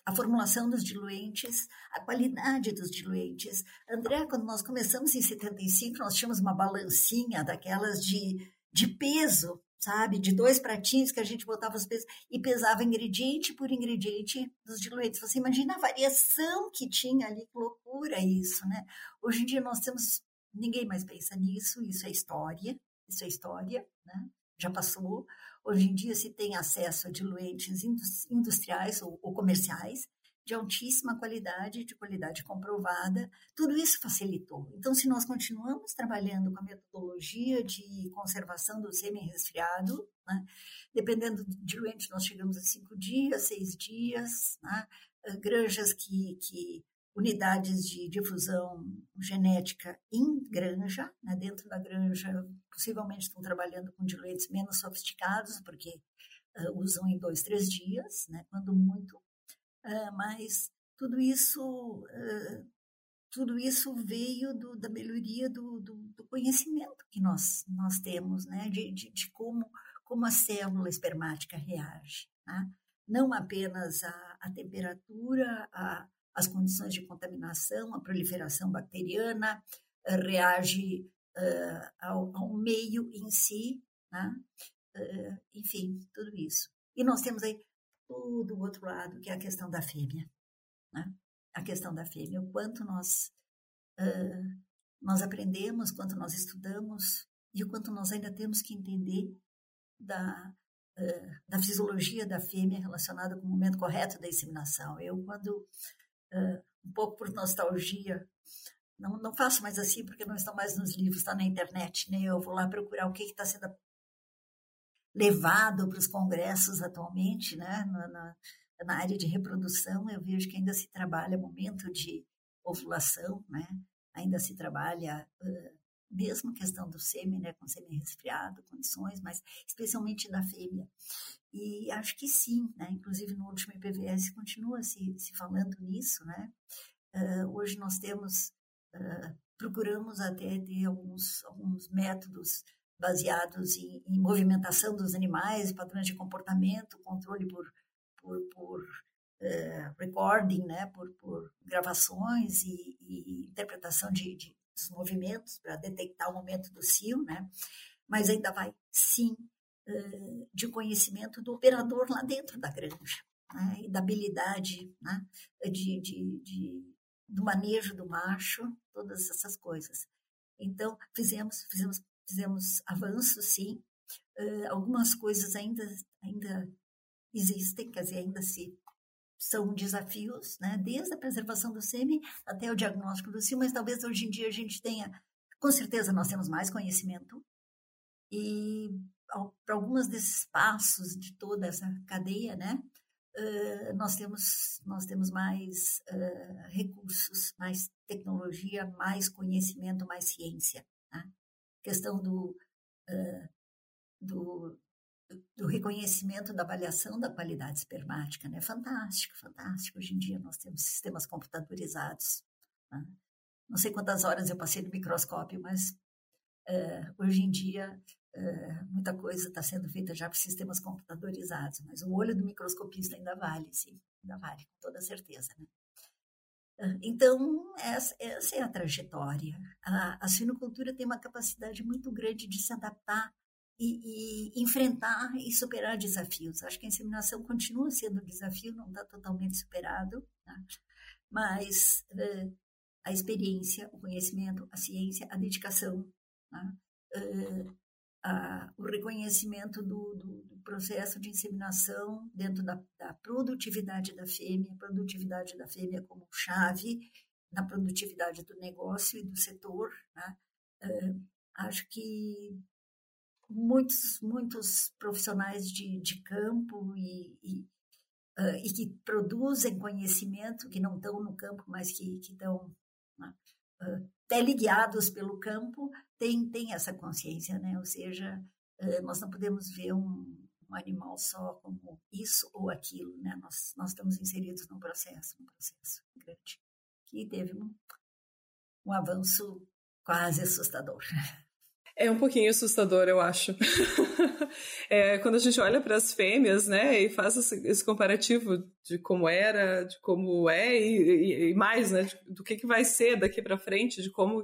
a formulação dos diluentes, a qualidade dos diluentes. André, quando nós começamos em 75, nós tínhamos uma balancinha daquelas de, de peso sabe? De dois pratinhos que a gente botava os pesos e pesava ingrediente por ingrediente dos diluentes. Você imagina a variação que tinha ali, que loucura isso, né? Hoje em dia nós temos ninguém mais pensa nisso, isso é história, isso é história, né? já passou. Hoje em dia se tem acesso a diluentes industriais ou, ou comerciais de altíssima qualidade, de qualidade comprovada, tudo isso facilitou. Então, se nós continuamos trabalhando com a metodologia de conservação do semi-resfriado, né, dependendo do diluente, nós chegamos a cinco dias, seis dias, né, granjas que, que unidades de difusão genética em granja, né, dentro da granja, possivelmente estão trabalhando com diluentes menos sofisticados, porque uh, usam em dois, três dias, né, quando muito, uh, mas tudo isso, uh, tudo isso veio do, da melhoria do, do, do, conhecimento que nós, nós temos, né, de, de, de como, como a célula espermática reage, né? não apenas a, a temperatura, a as condições de contaminação, a proliferação bacteriana, uh, reage uh, ao, ao, meio em si, né? uh, enfim, tudo isso. E nós temos aí tudo o outro lado, que é a questão da fêmea. Né? A questão da fêmea, o quanto nós, nós aprendemos, quanto nós estudamos e o quanto nós ainda temos que entender da, da fisiologia da fêmea relacionada com o momento correto da inseminação. Eu, quando uh, um pouco por nostalgia. Não, não faço mais assim porque não estão mais nos livros, está na internet, né? Eu vou lá procurar o que está sendo levado para os congressos atualmente, né? Na, na, na, área de reprodução, eu vejo que ainda se trabalha momento de ovulação, né? Ainda se trabalha uh, mesmo questão do sêmen, né? Com sêmen resfriado, condições, mas especialmente da fêmea. E acho que sim, né? inclusive no último IPVS continua se, se falando nisso. Né? Uh, hoje nós temos, uh, procuramos até ter alguns, alguns métodos baseados em, em, movimentação dos animais, padrões de comportamento, controle por, por, por uh, recording, né? por, por gravações e, e interpretação de, de, dos movimentos para detectar o momento do cio, né? mas ainda vai sim de conhecimento do operador lá dentro da granja, né? e da habilidade né? de, de, de, do manejo do macho, todas essas coisas. Então, fizemos, fizemos, fizemos avanços, sim. Uh, algumas coisas ainda, ainda existem, quer dizer, ainda se são desafios, né? desde a preservação do sêmen até o diagnóstico do cio, mas talvez hoje em dia a gente tenha, com certeza nós temos mais conhecimento e para alguns desses passos de toda essa cadeia, né, uh, nós temos nós temos mais uh, recursos, mais tecnologia, mais conhecimento, mais ciência. Né? Questão do, uh, do do reconhecimento da avaliação da qualidade espermática, né? Fantástico, fantástico. Hoje em dia nós temos sistemas computadorizados. Né? Não sei quantas horas eu passei no microscópio, mas hoje em dia é, muita coisa está sendo feita já por sistemas computadorizados, mas o olho do microscopista ainda vale, sim, ainda vale, com toda certeza. Né? Então, essa, essa, é a trajetória. A, a suinocultura tem uma capacidade muito grande de se adaptar e, e, enfrentar e superar desafios. Acho que a inseminação continua sendo um desafio, não está totalmente superado, né? mas uh, a experiência, o conhecimento, a ciência, a dedicação, né? uh, a, o reconhecimento do, do, do, processo de inseminação dentro da, da, produtividade da fêmea, produtividade da fêmea como chave na produtividade do negócio e do setor. Né? Uh, acho que muitos, muitos profissionais de, de campo e, e, uh, e, que produzem conhecimento, que não estão no campo, mas que, que estão né? Teleguiados pelo campo, tem, tem essa consciência, né? Ou seja, uh, nós não podemos ver um, um, animal só como isso ou aquilo, né? Nós, nós estamos inseridos num processo, num processo grande, que teve um, um avanço quase assustador. [laughs] É um pouquinho assustador, eu acho. [laughs] é, quando a gente olha para as fêmeas, né, e faz esse, comparativo de como era, de como é e, e, e mais, né, do que, que vai ser daqui para frente, de como.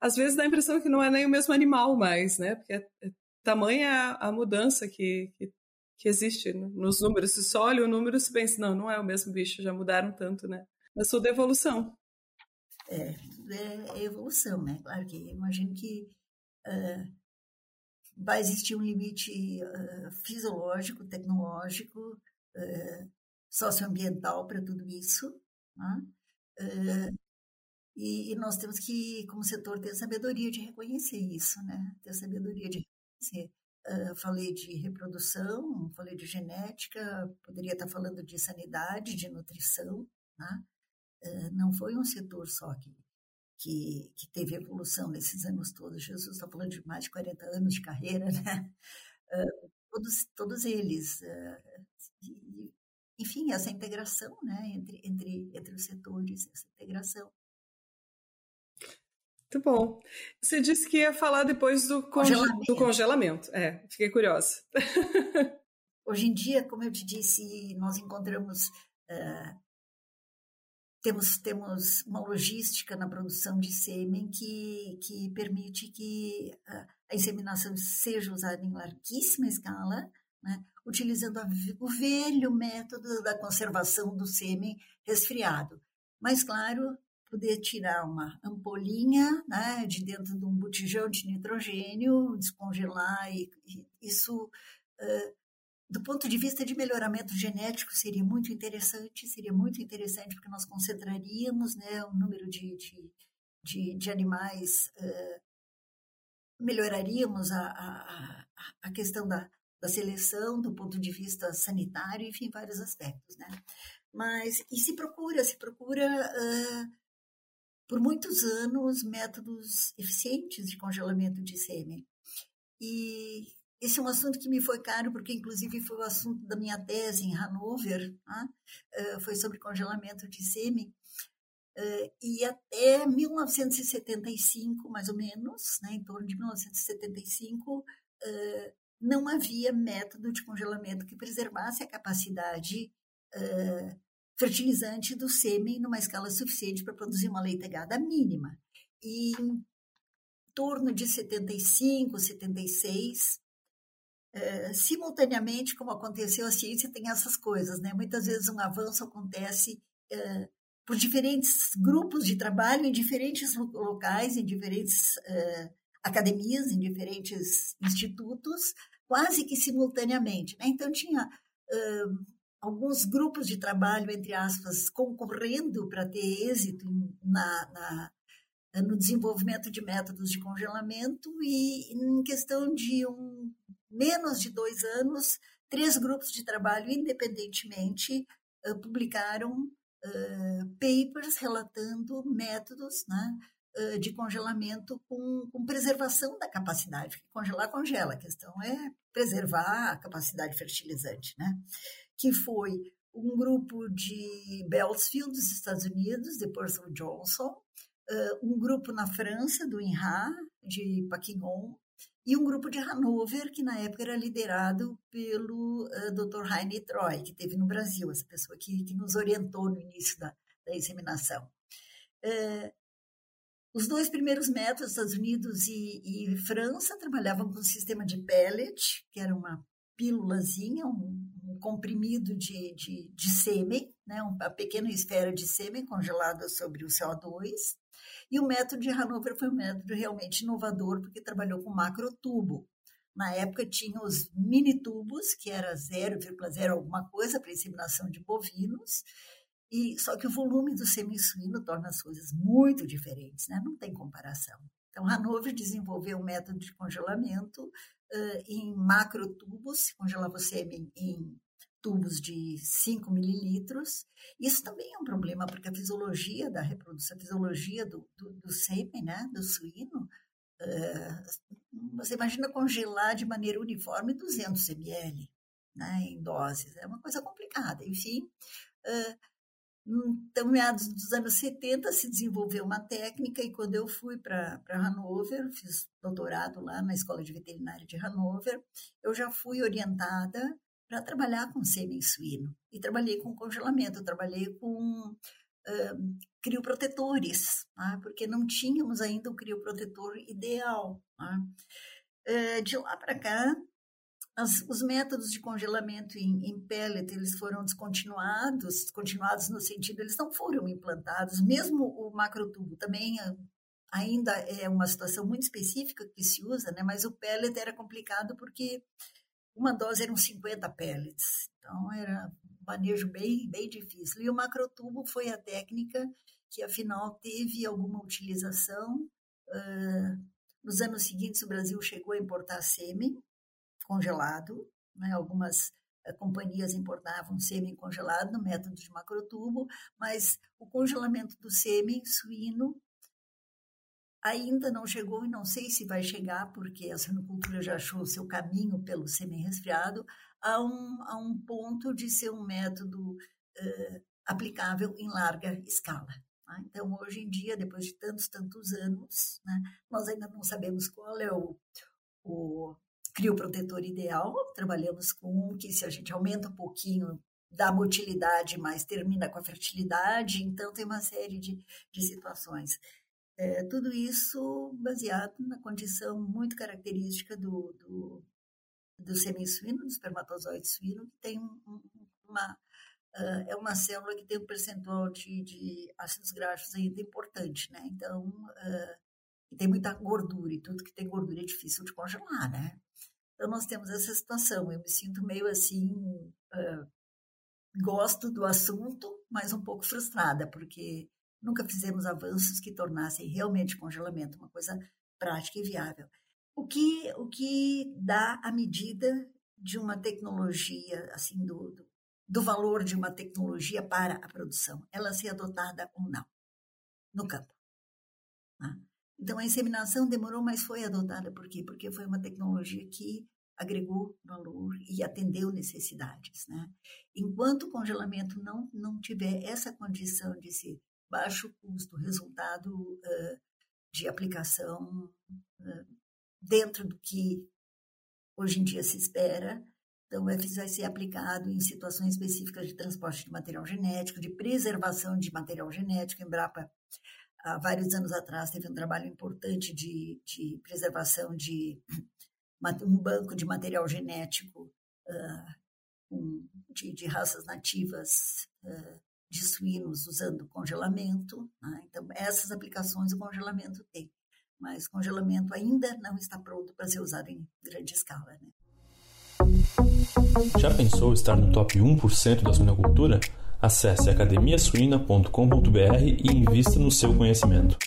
Às vezes dá a impressão que não é nem o mesmo animal mais, né, porque é, é tamanha a mudança que, que, que existe né, nos números. Se só olha o número, se pensa, não, não é o mesmo bicho, já mudaram tanto, né. Mas tudo é evolução. é, é, evolução, né? Claro que imagino que vai existir um limite uh, fisiológico, tecnológico, uh, socioambiental para tudo isso. Né? E, e, nós temos que, como setor, ter sabedoria de reconhecer isso, né? Ter sabedoria de reconhecer. Uh, falei de reprodução, falei de genética, poderia estar falando de sanidade, de nutrição, né? Uh, não foi um setor só que, que, que, teve evolução nesses anos todos. Jesus está falando de mais de 40 anos de carreira, né? [laughs] Uh, todos, todos eles. E, enfim, essa integração né, entre, entre, entre os setores, essa integração. Muito bom. Você disse que ia falar depois do congelamento. Do congelamento. É, fiquei curiosa. [laughs] Hoje em dia, como eu te disse, nós encontramos. Uh, temos, temos uma logística na produção de sêmen que, que permite que a inseminação seja usada em larguíssima escala, né, utilizando a, o velho método da conservação do sêmen resfriado. Mas, claro, poder tirar uma ampolinha né, de dentro de um botijão de nitrogênio, descongelar, e, e isso, uh, do ponto de vista de melhoramento genético, seria muito interessante, seria muito interessante porque nós concentraríamos né, o número de, de, de, de animais, uh, melhoraríamos a, a, a questão da, da seleção do ponto de vista sanitário, enfim, vários aspectos, né? Mas, e se procura, se procura uh, por muitos anos métodos eficientes de congelamento de sêmen. E esse é um assunto que me foi caro, porque inclusive foi o assunto da minha tese em Hanover, tá? uh, foi sobre congelamento de sêmen. Uh, e até 1975, mais ou menos, né, em torno de 1975, uh, não havia método de congelamento que preservasse a capacidade fertilizante do sêmen numa escala suficiente para produzir uma leitegada mínima. E em torno de 75, 76, uh, simultaneamente, como aconteceu, a ciência tem essas coisas, né? Muitas vezes um avanço acontece uh, por diferentes grupos de trabalho em diferentes locais, em diferentes uh, academias, em diferentes institutos, quase que simultaneamente. Né? Então, tinha alguns grupos de trabalho, entre aspas, concorrendo para ter êxito na, na, no desenvolvimento de métodos de congelamento, e em questão de um, menos de dois anos, três grupos de trabalho, independentemente, uh, publicaram uh, papers relatando métodos, né? de congelamento com, com, preservação da capacidade. Congelar, congela. A questão é preservar a capacidade fertilizante, né? Que foi um grupo de Beltsfield, dos Estados Unidos, de Percival Johnson, um grupo na França, do INRA, de Paquignon, e um grupo de Hanover, que na época era liderado pelo uh, Dr. Heine Troy, que teve no Brasil, essa pessoa que, que nos orientou no início da, da inseminação. Uh, os dois primeiros métodos, Estados Unidos e, e França, trabalhavam com o sistema de pellet, que era uma pílulazinha, um, um comprimido de, de, de sêmen, né, uma pequena esfera de sêmen congelada sobre o CO2. E o método de Hanover foi um método realmente inovador, porque trabalhou com macrotubo. Na época tinha os mini tubos, que era 0,0 alguma coisa para inseminação de bovinos, e só que o volume do semi-suíno torna as coisas muito diferentes, né? Não tem comparação. Então, Hanover desenvolveu um método de congelamento uh, em macrotubos, congelava o sêmen em tubos de 5 mililitros. Isso também é um problema, porque a fisiologia da reprodução, a fisiologia do, do, do sêmen, né, do suíno, uh, você imagina congelar de maneira uniforme 200 ml né, em doses. É uma coisa complicada. Enfim, uh, então, meados dos anos 70, se desenvolveu uma técnica, e quando eu fui para Hanover, fiz doutorado lá na Escola de Veterinária de Hanover, eu já fui orientada para trabalhar com sêmen suíno. E trabalhei com congelamento, trabalhei com uh, crioprotetores, tá? porque não tínhamos ainda o crioprotetor ideal. Tá? Uh, de lá para cá, as, os métodos de congelamento em, em pellet eles foram descontinuados, descontinuados no sentido eles não foram implantados, mesmo o macrotubo também ainda é uma situação muito específica que se usa, né? Mas o pellet era complicado porque uma dose eram 50 pellets, então era um manejo bem bem difícil. E o macrotubo foi a técnica que afinal teve alguma utilização. Nos anos seguintes, o Brasil chegou a importar sêmen, congelado, né? algumas uh, companhias importavam sêmen congelado no método de macrotubo, mas o congelamento do sêmen suíno ainda não chegou e não sei se vai chegar, porque a suinocultura já achou seu caminho pelo sêmen resfriado, a um, a um ponto de ser um método uh, aplicável em larga escala. Tá? Então, hoje em dia, depois de tantos, tantos anos, né, nós ainda não sabemos qual é o, o crioprotetor ideal. Trabalhamos com que se a gente aumenta um pouquinho dá motilidade, mas termina com a fertilidade. Então, tem uma série de, de situações. É, tudo isso baseado na condição muito característica do, do, do sêmen-suíno, do espermatozoide suíno, que tem um, uma, uh, é uma célula que tem um percentual de, de ácidos graxos ainda importante, né? Então, uh, tem muita gordura, e tudo que tem gordura é difícil de congelar, né? Então, nós temos essa situação. Eu me sinto meio assim. Uh, gosto do assunto, mas um pouco frustrada, porque nunca fizemos avanços que tornassem realmente congelamento uma coisa prática e viável. O que, o que dá a medida de uma tecnologia, assim, do, do, do valor de uma tecnologia para a produção, ela ser adotada ou não no campo. Né? Então, a inseminação demorou, mas foi adotada por quê? Porque foi uma tecnologia que agregou valor e atendeu necessidades. Né? Enquanto o congelamento não, não tiver essa condição de ser baixo custo, resultado uh, de aplicação uh, dentro do que hoje em dia se espera, então, o FIS vai ser aplicado em situações específicas de transporte de material genético, de preservação de material genético. Embrapa, há vários anos atrás, teve um trabalho importante de, de preservação de [clears throat] um banco de material genético uh, de, de, raças nativas uh, de suínos usando congelamento. Né? Então, essas aplicações o congelamento tem, mas congelamento ainda não está pronto para ser usado em grande escala. Né? Já pensou estar no top 1% da suinocultura? Acesse academiasuina.com.br e invista no seu conhecimento.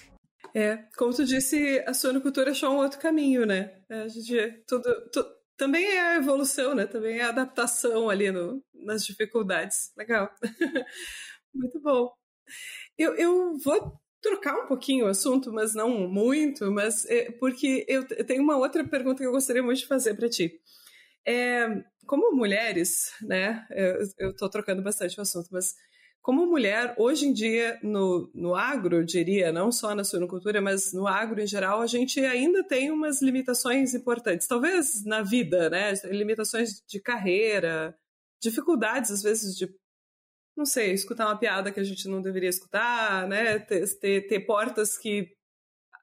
É, como tu disse, a suinocultura achou um outro caminho, né? A gente, tudo, tu, também é a evolução, né? Também é a adaptação ali no, nas dificuldades. Legal. [laughs] Muito bom. Eu, eu vou trocar um pouquinho o assunto, mas não muito, mas é, porque eu, eu tenho uma outra pergunta que eu gostaria muito de fazer para ti. É, como mulheres, né? Eu estou trocando bastante o assunto, mas como mulher, hoje em dia, no, no agro, eu diria, não só na suinocultura, mas no agro em geral, a gente ainda tem umas limitações importantes. Talvez na vida, né? Limitações de carreira, dificuldades, às vezes, de, não sei, escutar uma piada que a gente não deveria escutar, né? Ter, ter, ter portas que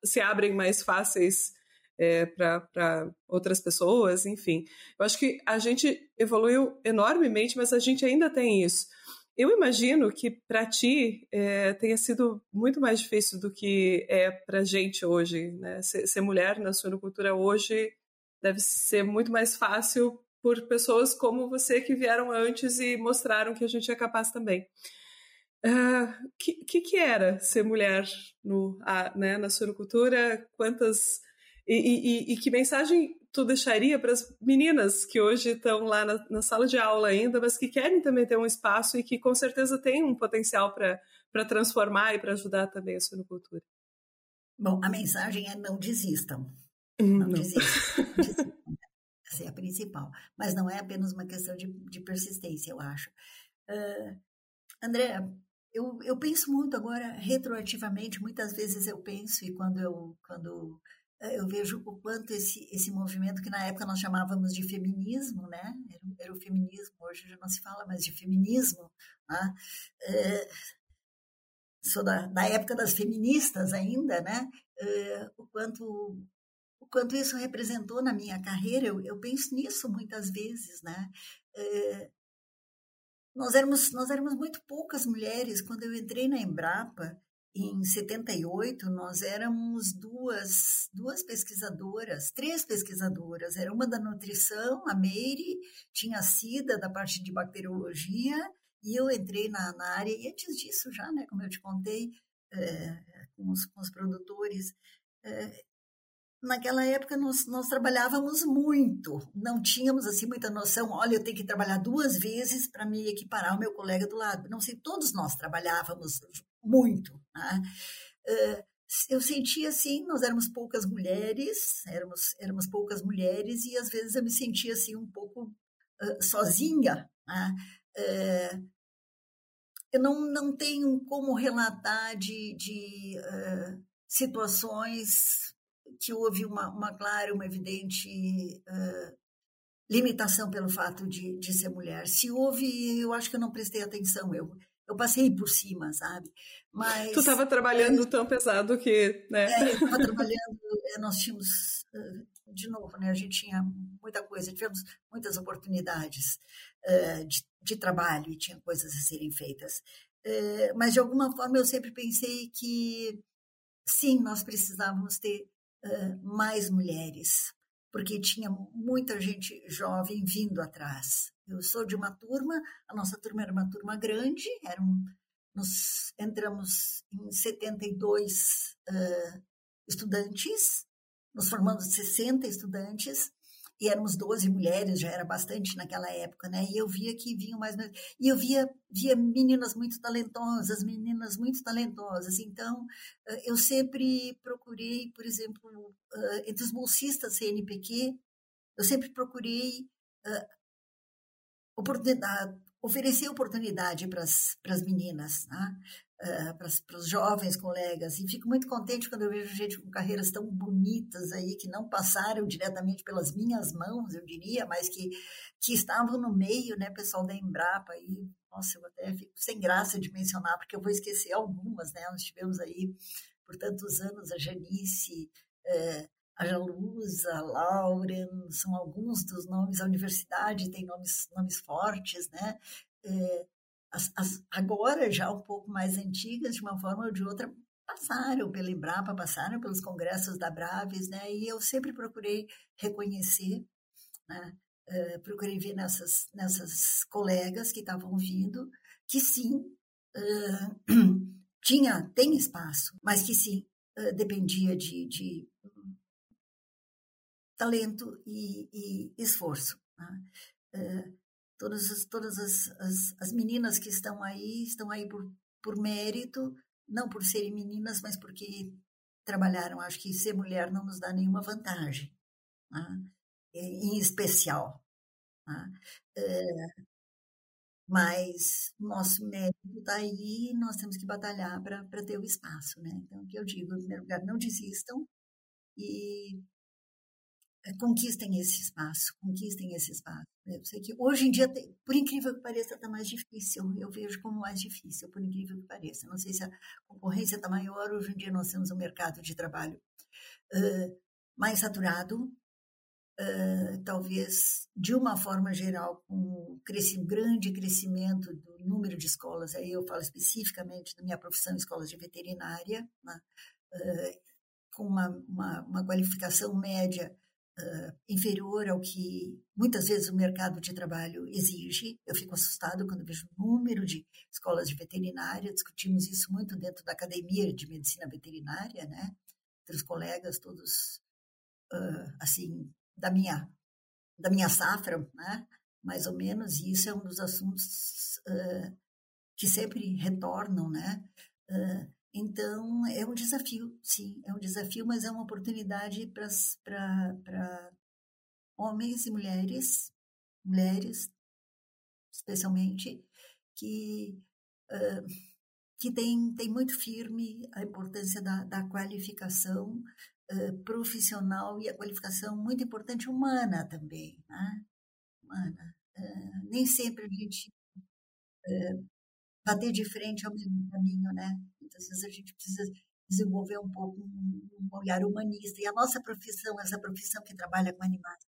se abrem mais fáceis é, para outras pessoas, enfim. Eu acho que a gente evoluiu enormemente, mas a gente ainda tem isso. Eu imagino que para ti é, tenha sido muito mais difícil do que é para gente hoje. Né? Ser, ser mulher na suinocultura hoje deve ser muito mais fácil por pessoas como você que vieram antes e mostraram que a gente é capaz também. O uh, que, que, que, era ser mulher no, a, né, na suinocultura? Quantas e, e, e, que mensagem tu deixaria para as meninas que hoje estão lá na, na, sala de aula ainda, mas que querem também ter um espaço e que com certeza têm um potencial para transformar e para ajudar também a suinocultura? Bom, a mensagem é não desistam. Uhum, não, não. desistam. desistam. Essa é a principal. Mas não é apenas uma questão de, de persistência, eu acho. Uh, André, eu, eu penso muito agora retroativamente, muitas vezes eu penso, e quando eu, quando é, eu vejo o quanto esse, esse movimento, que na época nós chamávamos de feminismo, né? Era, era o feminismo, hoje já não se fala mais de feminismo, né? É, sou da, da época das feministas ainda, né? O quanto quanto isso representou na minha carreira, eu, eu penso nisso muitas vezes, né? É, nós éramos, nós éramos muito poucas mulheres. Quando eu entrei na Embrapa, em 78, nós éramos duas, duas pesquisadoras, três pesquisadoras. Era uma da nutrição, a Meire, tinha a Cida, da parte de bacteriologia, e eu entrei na, na área, e antes disso já, né, como eu te contei, é, com, os, com os produtores, é, naquela época nós, nós trabalhávamos muito, não tínhamos assim muita noção, olha, eu tenho que trabalhar duas vezes para me equiparar ao meu colega do lado. Não sei, todos nós trabalhávamos muito. Né? eu sentia assim, nós éramos poucas mulheres, éramos, éramos poucas mulheres, e às vezes eu me sentia assim um pouco uh, sozinha. Né? Uh, eu não, não tenho como relatar de, de uh, situações que houve uma, uma clara, uma evidente uh, limitação pelo fato de, de ser mulher. Se houve, eu acho que eu não prestei atenção. Eu, eu passei por cima, sabe? Mas tu estava trabalhando tão pesado que, né? É, eu estava [laughs] trabalhando. É, nós tínhamos, de novo, né? A gente tinha muita coisa, tivemos muitas oportunidades uh, de, de, trabalho e tinha coisas a serem feitas. Uh, mas de alguma forma eu sempre pensei que sim, nós precisávamos ter mais mulheres, porque tinha muita gente jovem vindo atrás. Eu sou de uma turma, a nossa turma era uma turma grande, eram, nós entramos em 72 uh, estudantes, nos formamos 60 estudantes, e éramos 12 mulheres, já era bastante naquela época, né? E eu via que vinham mais. E eu via, via meninas muito talentosas, meninas muito talentosas. Então, eu sempre procurei, por exemplo, entre os bolsistas CNPq, eu sempre procurei oportunidade, oferecer oportunidade para as meninas. Né? Uh, para os jovens colegas. E fico muito contente quando eu vejo gente com carreiras tão bonitas aí, que não passaram diretamente pelas minhas mãos, eu diria, mas que, que estavam no meio, né, pessoal da Embrapa. E, nossa, eu até fico sem graça de mencionar, porque eu vou esquecer algumas, né? Nós tivemos aí por tantos anos a Janice. Uh, a Jalusa, a Lauren, são alguns dos nomes, a universidade tem nomes, nomes fortes, né? É, as, as, agora já um pouco mais antigas, de uma forma ou de outra, passaram pela Embrapa, passaram pelos congressos da Braves, né? E eu sempre procurei reconhecer, né? Uh, procurei ver nessas, nessas colegas que estavam vindo que sim, uh, [clears throat] tinha, tem espaço, mas que sim, uh, dependia de, de talento e, e esforço. Né? Todas as, todas as, as, as, meninas que estão aí, estão aí por, por mérito, não por serem meninas, mas porque trabalharam. Acho que ser mulher não nos dá nenhuma vantagem, né? em especial. Né? É, mas nosso mérito está aí nós temos que batalhar para ter o espaço. Né? Então, o que eu digo, em primeiro lugar, não desistam e é, conquistem esse espaço, conquistem esse espaço. Eu sei que hoje em dia, por incrível que pareça, está mais difícil. Eu vejo como mais difícil, por incrível que pareça. Não sei se a concorrência está maior. Hoje em dia nós temos um mercado de trabalho uh, mais saturado, uh, talvez de uma forma geral, com um grande crescimento do número de escolas. Aí eu falo especificamente da minha profissão, escolas de veterinária, né? uh, com uma, uma, uma qualificação média uh, inferior ao que muitas vezes o mercado de trabalho exige. Eu fico assustado quando vejo o número de escolas de veterinária. Discutimos isso muito dentro da academia de medicina veterinária, né? Entre os colegas todos, uh, assim, da minha da minha safra, né? Mais ou menos. E isso é um dos assuntos uh, que sempre retornam, né? Uh, então, é um desafio, sim, é um desafio, mas é uma oportunidade para homens e mulheres, mulheres especialmente, que, uh, que tem, tem muito firme a importância da, da qualificação uh, profissional e a qualificação muito importante humana também, né? humana. Uh, nem sempre a gente bater de frente ao mesmo caminho, né? Muitas vezes a gente precisa desenvolver um pouco um, um, olhar humanista. E a nossa profissão, essa profissão que trabalha com animais,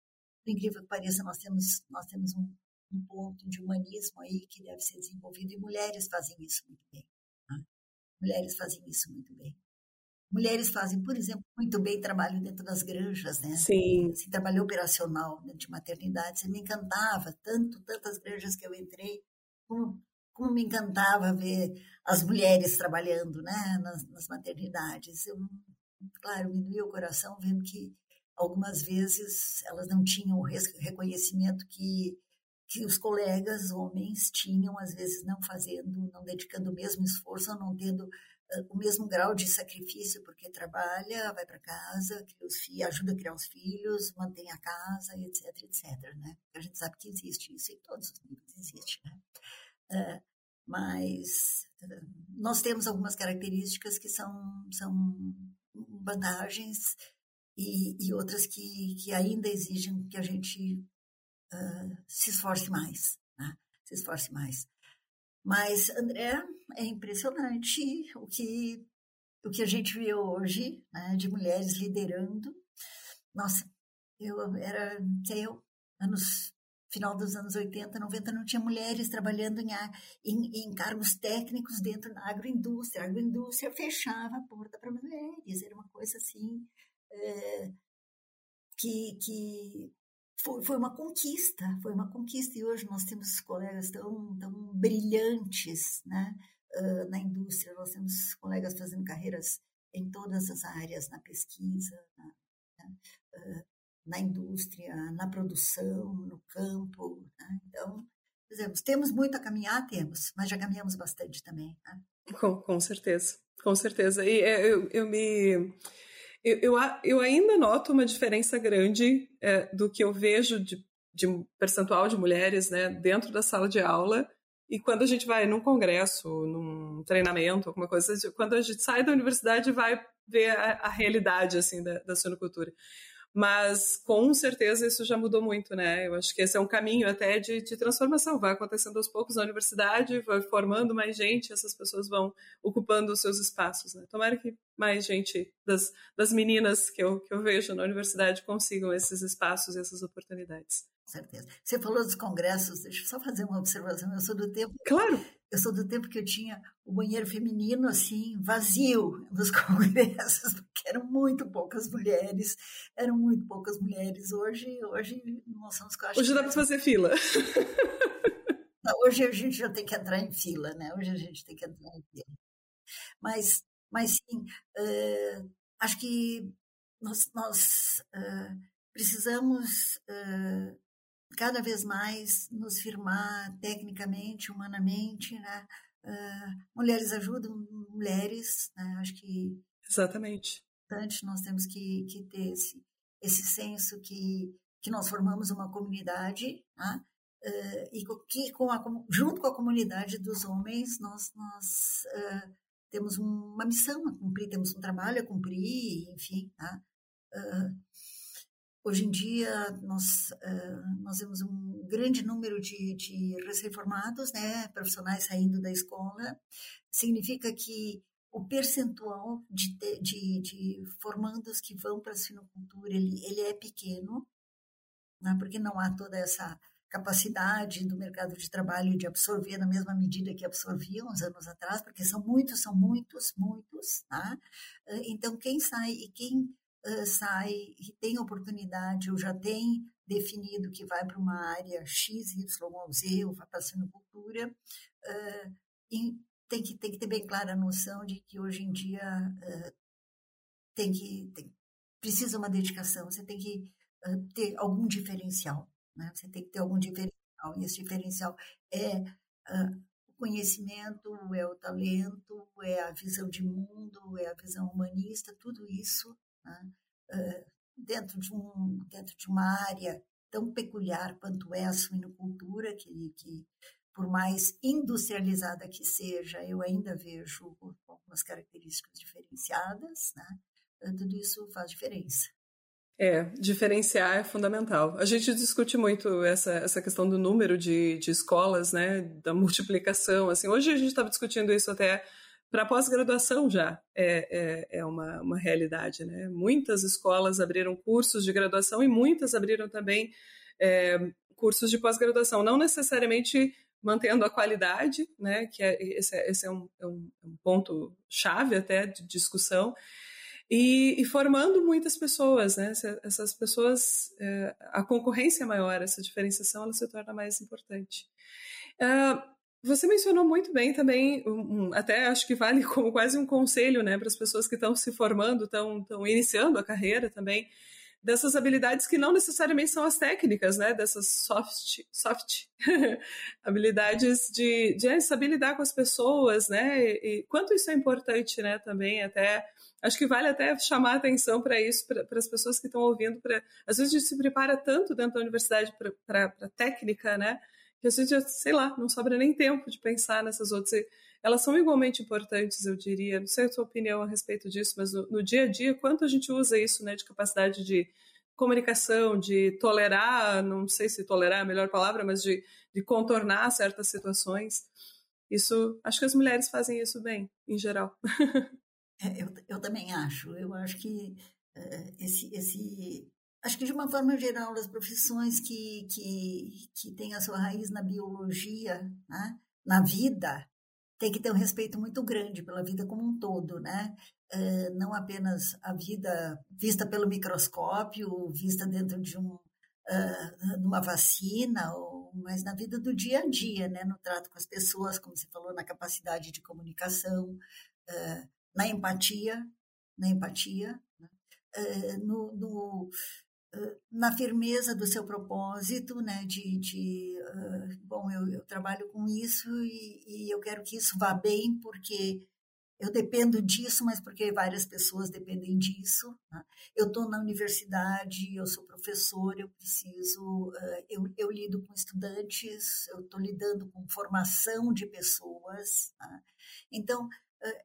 por incrível que pareça, nós temos, nós temos um, um ponto de humanismo aí que deve ser desenvolvido e mulheres fazem isso muito bem. Né? Mulheres fazem isso muito bem. Mulheres fazem, por exemplo, muito bem trabalho dentro das granjas, né? Sim. Esse trabalho operacional de maternidade, você me encantava, tanto, tantas granjas que eu entrei, como, como me encantava ver as mulheres trabalhando, né, nas, nas maternidades. Eu, claro, me doía o coração vendo que algumas vezes elas não tinham o reconhecimento que que os colegas homens tinham, às vezes não fazendo, não dedicando o mesmo esforço, não tendo uh, o mesmo grau de sacrifício, porque trabalha, vai para casa, filhos, ajuda a criar os filhos, mantém a casa, etc, etc, né? A gente sabe que existe isso, em todos os níveis existe, né? Uh, mas uh, nós temos algumas características que são, são vantagens e, e outras que, que ainda exigem que a gente uh, se esforce mais, né? se esforce mais. Mas, André, é impressionante o que, o que a gente vê hoje, né, de mulheres liderando. Nossa, eu era, sei eu, anos final dos anos 80, 90, não tinha mulheres trabalhando em, em, em cargos técnicos dentro da agroindústria. A agroindústria fechava a porta para mulheres, era uma coisa assim é, que, que foi, foi uma conquista, foi uma conquista. E hoje nós temos colegas tão, tão brilhantes né, uh, na indústria, nós temos colegas fazendo carreiras em todas as áreas, na pesquisa, na, na, uh, na indústria, na produção, no campo. Né? Então, dizemos, temos muito a caminhar, temos, mas já caminhamos bastante também. Né? Com, com certeza, com certeza. E é, eu, eu me eu, eu, eu ainda noto uma diferença grande é, do que eu vejo de, de percentual de mulheres né, dentro da sala de aula e quando a gente vai num congresso, num treinamento, alguma coisa, quando a gente sai da universidade vai ver a, a realidade assim da, da. Mas com certeza isso já mudou muito, né? Eu acho que esse é um caminho até de, de transformação. Vai acontecendo aos poucos na universidade, vai formando mais gente, essas pessoas vão ocupando os seus espaços, né? Tomara que mais gente das, das meninas que eu, que eu vejo na universidade consigam esses espaços e essas oportunidades. Certeza. Você falou dos congressos, deixa eu só fazer uma observação. Eu sou do tempo. Claro! Eu sou do tempo que eu tinha o banheiro feminino assim, vazio [laughs] nos congressos, porque eram muito poucas mulheres, eram muito poucas mulheres. Hoje, hoje nós somos quase. Hoje dá para fazer fila. [laughs] Hoje a gente já tem que entrar em fila, né? Hoje a gente tem que entrar em fila. Mas, mas sim, uh, acho que nós, nós uh, precisamos uh, cada vez mais nos firmar tecnicamente, humanamente, né? Uh, mulheres ajudam mulheres, né? acho que exatamente. Antes nós temos que, que ter esse, esse senso que que nós formamos uma comunidade, né? uh, e que com a, junto com a comunidade dos homens nós nós uh, temos uma missão a cumprir, temos um trabalho a cumprir, enfim, tá? Hoje em dia, nós, uh, nós vemos um grande número de, de recém-formados, né, profissionais saindo da escola. Significa que o percentual de, de, de formandos que vão para a sinocultura, ele, ele é pequeno, né, porque não há toda essa capacidade do mercado de trabalho de absorver na mesma medida que absorvia uns anos atrás, porque são muitos, são muitos, muitos, tá? Então, quem sai e quem sai e tem oportunidade ou já tem definido que vai para uma área X, Y ou Z, ou vai para a sinocultura, uh, e tem que, tem que ter bem clara a noção de que hoje em dia uh, tem que tem, precisa uma dedicação, você tem que uh, ter algum diferencial, né? Você tem que ter algum diferencial e esse diferencial é o conhecimento, é o talento, é a visão de mundo, é a visão humanista, tudo isso né? dentro, de um, dentro de uma área tão peculiar quanto é a suinocultura, que, que por mais industrializada que seja, eu ainda vejo algumas características diferenciadas, né? tudo isso faz diferença. É, diferenciar é fundamental. A gente discute muito essa, essa questão do número de, de escolas, né, da multiplicação. Assim, hoje a gente estava discutindo isso até para pós-graduação já é, é, é, uma, uma realidade. Né? Muitas escolas abriram cursos de graduação e muitas abriram também é, cursos de pós-graduação, não necessariamente mantendo a qualidade, né, que é, esse, é, esse é, um, é um, um ponto chave até de discussão, e, e, formando muitas pessoas, né? Essas pessoas, é, a concorrência é maior, essa diferenciação ela se torna mais importante. Uh, você mencionou muito bem também, um, até acho que vale [laughs] como quase um conselho, né, para as pessoas que estão se formando, estão iniciando a carreira também, dessas habilidades que não necessariamente são as técnicas, né? Dessas soft, soft [laughs] habilidades de, de saber lidar com as pessoas, né? E, e, quanto isso é importante, né? Também até acho que vale até chamar atenção para isso para as pessoas que estão ouvindo. Pra, às vezes a gente se prepara tanto dentro da universidade para técnica, né? Que a gente, sei lá, não sobra nem tempo de pensar nessas outras. Elas são igualmente importantes, eu diria. Não sei a sua opinião a respeito disso, mas no, no dia a dia, quanto a gente usa isso, né, de capacidade de comunicação, de tolerar, não sei se tolerar é a melhor palavra, mas de, de contornar certas situações. Isso, acho que as mulheres fazem isso bem, em geral. [laughs] É, eu, eu também acho. Eu acho que uh, esse, esse, acho que de uma forma geral, as profissões que, que, que têm a sua raiz na biologia, né, na vida, tem que ter um respeito muito grande pela vida como um todo, né? Uh, não apenas a vida vista pelo microscópio, vista dentro de um, uh, uma vacina, ou, mas na vida do dia a dia, né? No trato com as pessoas, como você falou, na capacidade de comunicação, uh, na empatia, na empatia, né? no, no na firmeza do seu propósito, né, de, de uh, bom, eu, eu, trabalho com isso e, e, eu quero que isso vá bem porque eu dependo disso, mas porque várias pessoas dependem disso. Né? Eu estou na universidade, eu sou professor, eu preciso, uh, eu, eu, lido com estudantes, eu estou lidando com formação de pessoas. Né? Então,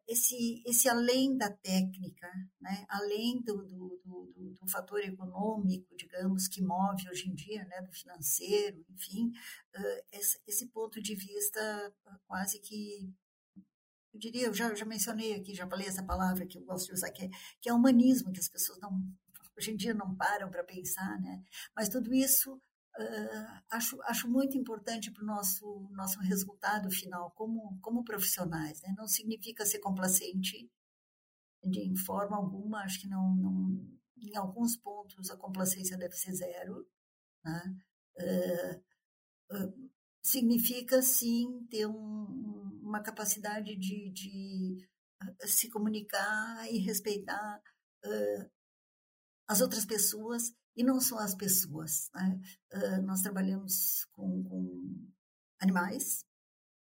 esse, esse além da técnica, né, além do, do, do, do, fator econômico, digamos, que move hoje em dia, né, do financeiro, enfim, esse, ponto de vista quase que eu diria, eu já, já mencionei aqui, já falei essa palavra que eu gosto de usar, que é, que é humanismo, que as pessoas não, hoje em dia não param para pensar, né? Mas tudo isso uh, acho, acho muito importante para o nosso, nosso resultado final como, como profissionais. Né? Não significa ser complacente de forma alguma, acho que não, não em alguns pontos a complacência deve ser zero. Né? Uh, uh, significa sim ter um, uma capacidade de, de se comunicar e respeitar as outras pessoas e não só as pessoas. Né? Uh, nós trabalhamos com, com animais,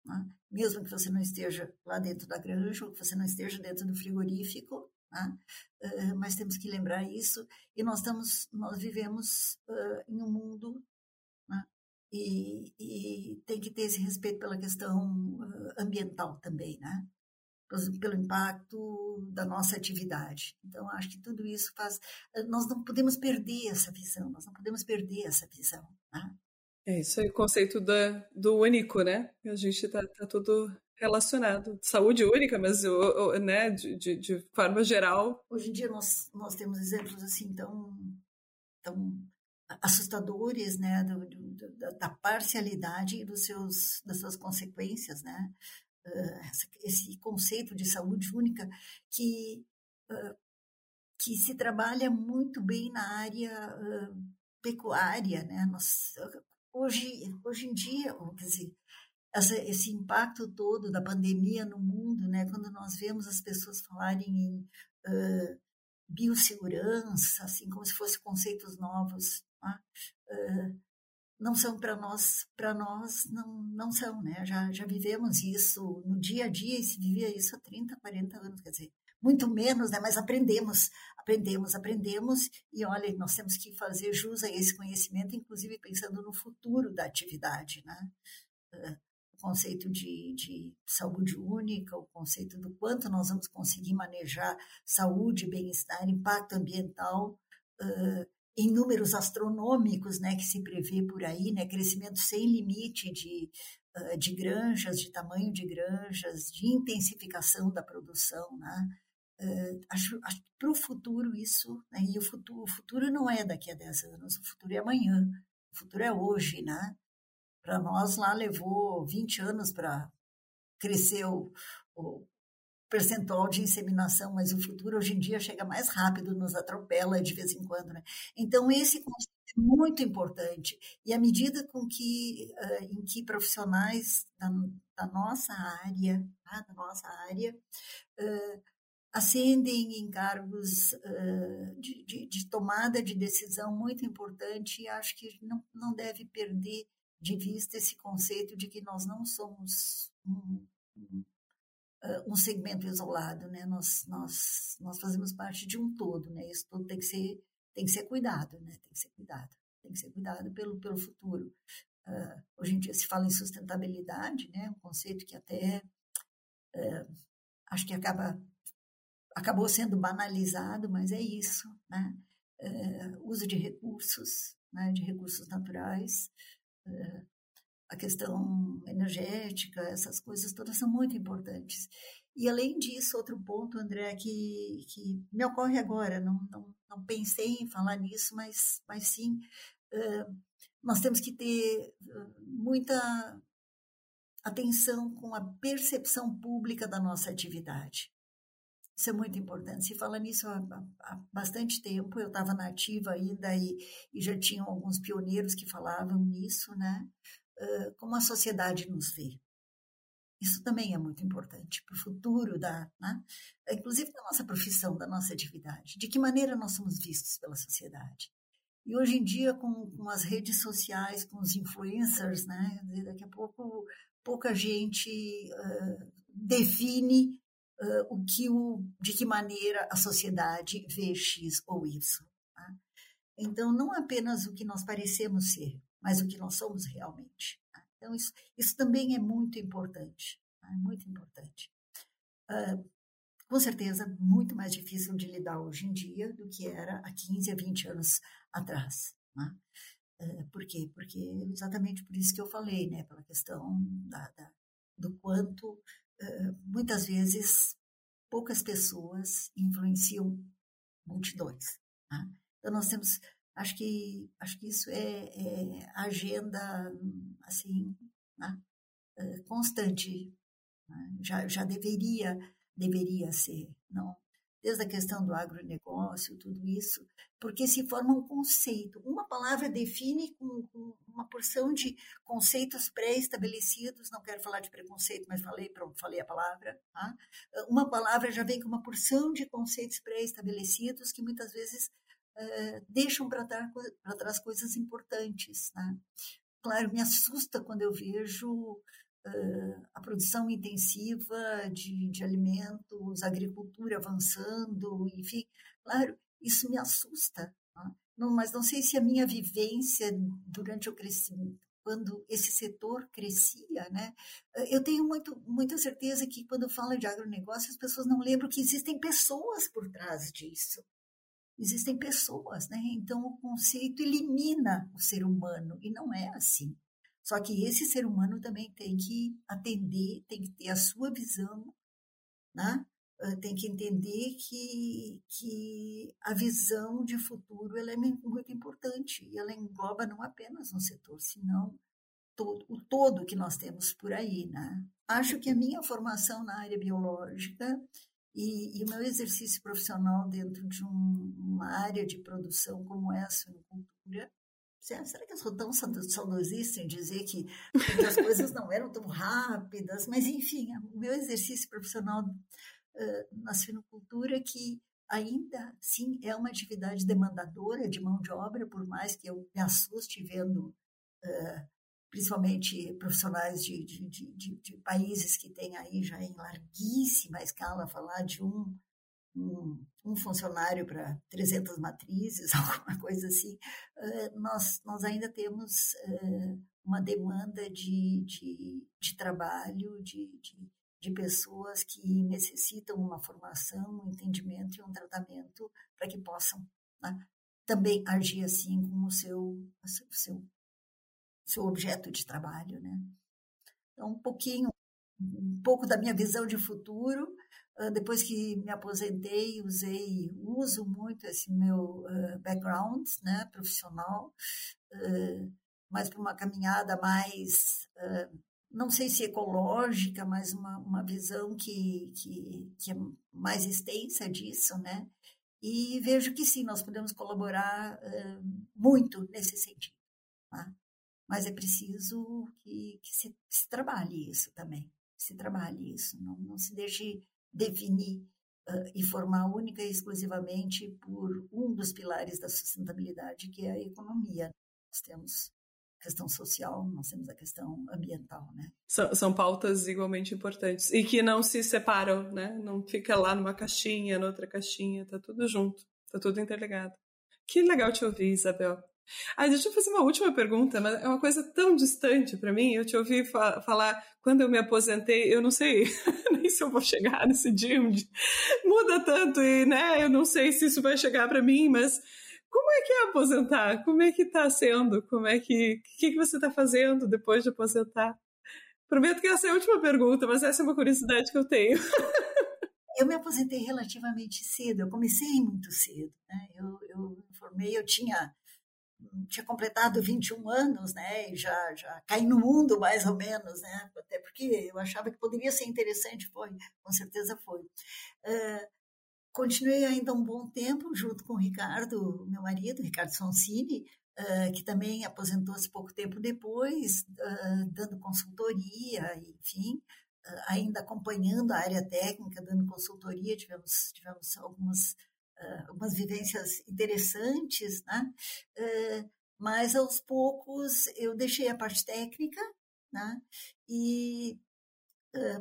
né? mesmo que você não esteja lá dentro da granja, ou que você não esteja dentro do frigorífico, né? uh, mas temos que lembrar isso. E nós estamos, nós vivemos uh, em um mundo né? e, e, tem que ter esse respeito pela questão ambiental também, né? Pelo impacto da nossa atividade. Então, acho que tudo isso faz. Nós não podemos perder essa visão, nós não podemos perder essa visão. Né? É isso aí, o conceito da, do único, né? A gente está tá tudo relacionado. Saúde única, mas o, né, de, de, de, forma geral. Hoje em dia nós, nós temos exemplos assim tão, tão assustadores, né, do, do, da parcialidade e dos seus, das suas consequências, né? Esse conceito de saúde única que, que se trabalha muito bem na área pecuária. Né? Nós, hoje, hoje em dia, quer dizer, essa, esse impacto todo da pandemia no mundo, né? quando nós vemos as pessoas falarem em uh, biossegurança, assim como se fossem conceitos novos, tá? uh, não são para nós, para nós não, não são, né? Já, já vivemos isso no dia a dia e se vivia isso há 30, 40 anos, quer dizer, muito menos, né? Mas aprendemos, aprendemos, aprendemos e olha, nós temos que fazer jus a esse conhecimento, inclusive pensando no futuro da atividade, né? O conceito de, de saúde única, o conceito do quanto nós vamos conseguir manejar saúde, bem-estar, impacto ambiental, uh, em números astronômicos, né, que se prevê por aí, né, crescimento sem limite de, de granjas, de tamanho de granjas, de intensificação da produção, né? Acho, acho para o futuro isso, né? e o futuro, o futuro não é daqui a 10 anos, o futuro é amanhã, o futuro é hoje, né? Para nós lá levou 20 anos para crescer o, o, percentual de inseminação, mas o futuro hoje em dia chega mais rápido, nos atropela de vez em quando, né? Então esse conceito é muito importante e à medida com que uh, em que profissionais da, da nossa área, tá? da nossa área uh, ascendem em cargos uh, de, de, de, tomada de decisão muito importante e acho que não, não deve perder de vista esse conceito de que nós não somos um, um, um segmento isolado, né? Nós, nós, nós fazemos parte de um todo, né? Isso tudo tem que ser, tem que ser cuidado, né? Tem que ser cuidado, tem que ser cuidado pelo, pelo futuro. Uh, hoje em dia se fala em sustentabilidade, né? Um conceito que até uh, acho que acaba acabou sendo banalizado, mas é isso, né? Uh, uso de recursos, né? De recursos naturais, uh, a questão energética, essas coisas todas são muito importantes. E além disso, outro ponto, André, que, que me ocorre agora, não, não, não pensei em falar nisso, mas, mas sim, uh, nós temos que ter muita atenção com a percepção pública da nossa atividade. Isso é muito importante. Se fala nisso há, há bastante tempo. Eu estava na ativa ainda e, e, já tinham alguns pioneiros que falavam nisso, né? Como a sociedade nos vê. Isso também é muito importante para o futuro da, né? inclusive da nossa profissão, da nossa atividade. De que maneira nós somos vistos pela sociedade? E hoje em dia, com, com as redes sociais, com os influencers, né? Daqui a pouco pouca gente uh, define uh, o que o, de que maneira a sociedade vê X ou Y. Tá? Então, não apenas o que nós parecemos ser, mas o que nós somos realmente. Tá? Então, isso, isso também é muito importante. Tá? É muito importante. Uh, com certeza, muito mais difícil de lidar hoje em dia do que era há 15 a 20 anos atrás. Né? Uh, por quê? Porque exatamente por isso que eu falei, né? pela questão da, da do quanto muitas vezes poucas pessoas influenciam multidões. Né? Então nós temos, acho que acho que isso é, é agenda assim né? constante, né? já já deveria deveria ser, não desde a questão do agronegócio, tudo isso, porque se forma um conceito. Uma palavra define com, com uma porção de conceitos pré-estabelecidos, não quero falar de preconceito, mas falei, pronto, falei a palavra. Tá? Uma palavra já vem com uma porção de conceitos pré-estabelecidos que muitas vezes uh, deixam para trás coisas importantes. Né? Claro, me assusta quando eu vejo uh, a produção intensiva de, de alimentos, agricultura avançando, enfim, claro, isso me assusta. Tá? Não, mas não sei se a minha vivência durante o crescimento, quando esse setor crescia, né? Eu tenho muito, muita certeza que quando fala de agronegócio, as pessoas não lembram que existem pessoas por trás disso. Existem pessoas, né? Então o conceito elimina o ser humano e não é assim. Só que esse ser humano também tem que atender, tem que ter a sua visão, né? tem que entender que, que a visão de futuro ela é muito importante e ela engloba não apenas um setor, senão todo, o todo que nós temos por aí. Né? Acho que a minha formação na área biológica e, e o meu exercício profissional dentro de um, uma área de produção como essa, a cultura, Será que eu sou tão saudosista em dizer que, que as coisas não eram tão rápidas? Mas, enfim, o meu exercício profissional uh, na suinocultura que ainda, sim, é uma atividade demandadora de mão de obra, por mais que eu me assuste vendo, uh, principalmente profissionais de, de, de, de, países que têm aí já em larguíssima escala falar de um um, um funcionário para 300 matrizes, [laughs] alguma coisa assim, uh, nós, nós ainda temos uh, uma demanda de, de, de trabalho, de, de, de, pessoas que necessitam uma formação, um entendimento e um tratamento para que possam né, também agir assim com o seu, o seu, seu objeto de trabalho, né? Então, um pouquinho, um pouco da minha visão de futuro. Depois que me aposentei, usei, uso muito esse meu background, né, profissional, mas para uma caminhada mais, não sei se ecológica, mas uma, uma visão que, que, que é mais extensa disso, né? E vejo que sim, nós podemos colaborar muito nesse sentido. Tá? Mas é preciso que, que se, se, trabalhe isso também, se trabalhe isso, não, não se deixe definir uh, e formar única e exclusivamente por um dos pilares da sustentabilidade, que é a economia. Nós temos questão social, nós temos a questão ambiental, né? São, são pautas igualmente importantes e que não se separam, né? Não fica lá numa caixinha, noutra caixinha, tá tudo junto, tá tudo interligado. Que legal te ouvir, Isabel. Ah, deixa eu fazer uma última pergunta, mas é uma coisa tão distante para mim. Eu te ouvi fa falar quando eu me aposentei, eu não sei [laughs] nem se eu vou chegar nesse dia. Muda tanto e, né? Eu não sei se isso vai chegar para mim, mas como é que é aposentar? Como é que está sendo? Como é que, que, que você está fazendo depois de aposentar? Prometo que essa é a última pergunta, mas essa é uma curiosidade que eu tenho. [laughs] Eu me aposentei relativamente cedo, eu comecei muito cedo. Né? Eu, eu me formei, eu tinha, tinha completado 21 anos, né? E já, já caí no mundo, mais ou menos, né? Até porque eu achava que poderia ser interessante, foi, com certeza foi. Uh, Continuei ainda um bom tempo junto com o Ricardo, meu marido, Ricardo Sonsini, uh, que também aposentou-se pouco tempo depois, uh, dando consultoria, enfim, ainda acompanhando a área técnica, dando consultoria, tivemos, tivemos algumas, algumas vivências interessantes, né? mas aos poucos eu deixei a parte técnica, né? E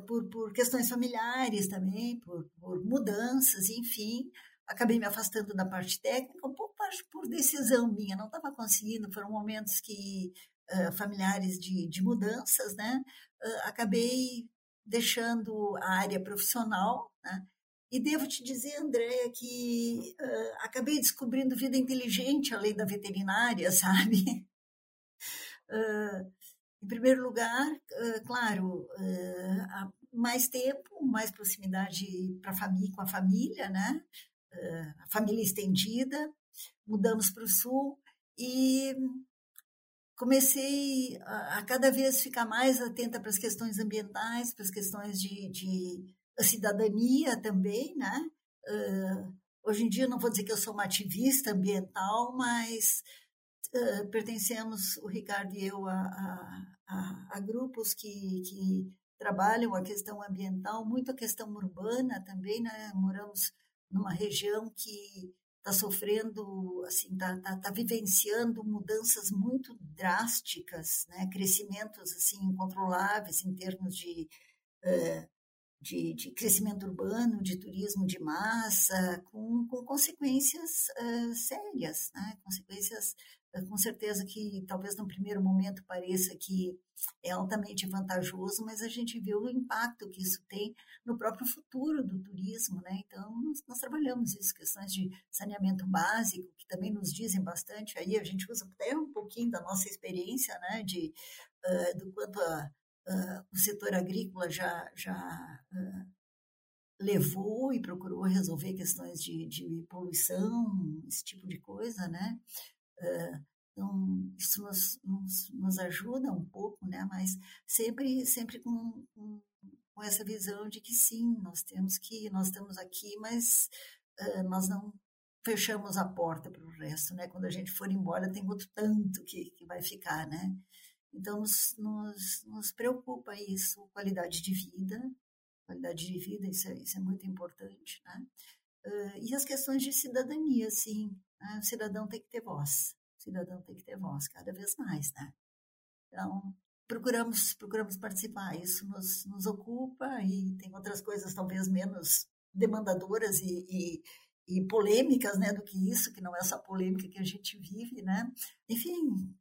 por, por questões familiares também, por, por mudanças, enfim, acabei me afastando da parte técnica, um pouco por decisão minha, não estava conseguindo, foram momentos que uh, familiares de, de mudanças, né? Uh, acabei deixando a área profissional, né? E devo te dizer, Andréia, que uh, acabei descobrindo vida inteligente além da veterinária, [laughs] sabe? Em primeiro lugar, claro, mais tempo, mais proximidade para família, com a família, né? A família estendida. Mudamos para o sul e comecei a, a, cada vez ficar mais atenta para as questões ambientais, para as questões de, de cidadania também, né? Uh, hoje em dia não vou dizer que eu sou uma ativista ambiental, mas uh, pertencemos, o Ricardo e eu, a, a, a grupos que, que trabalham a questão ambiental, muito a questão urbana também, né? Moramos numa região que está sofrendo, assim, está tá, tá vivenciando mudanças muito drásticas, né? Crescimentos assim incontroláveis em termos de uh, de, de, crescimento urbano, de turismo de massa, com, com consequências uh, sérias, né? consequências com certeza que talvez no primeiro momento pareça que é altamente vantajoso, mas a gente vê o impacto que isso tem no próprio futuro do turismo, né? Então, nós, nós trabalhamos isso, questões de saneamento básico, que também nos dizem bastante, aí a gente usa até um pouquinho da nossa experiência, né, de, uh, do quanto a, uh, o setor agrícola já, já uh, levou e procurou resolver questões de, de poluição, esse tipo de coisa, né? então, isso nos, nos, nos, ajuda um pouco, né? Mas sempre, sempre com, com, com, essa visão de que sim, nós temos que, nós estamos aqui, mas uh, nós não fechamos a porta para o resto, né? Quando a gente for embora, tem outro tanto que, que vai ficar, né? Então, nos, nos, nos preocupa isso, qualidade de vida, qualidade de vida, isso é, isso é muito importante, né? Uh, e as questões de cidadania, sim. Né? O cidadão tem que ter voz. O cidadão tem que ter voz cada vez mais, né? Então, procuramos, procuramos participar. Isso nos, nos ocupa e tem outras coisas talvez menos demandadoras e, e, e polêmicas, né, do que isso, que não é essa polêmica que a gente vive, né? Enfim,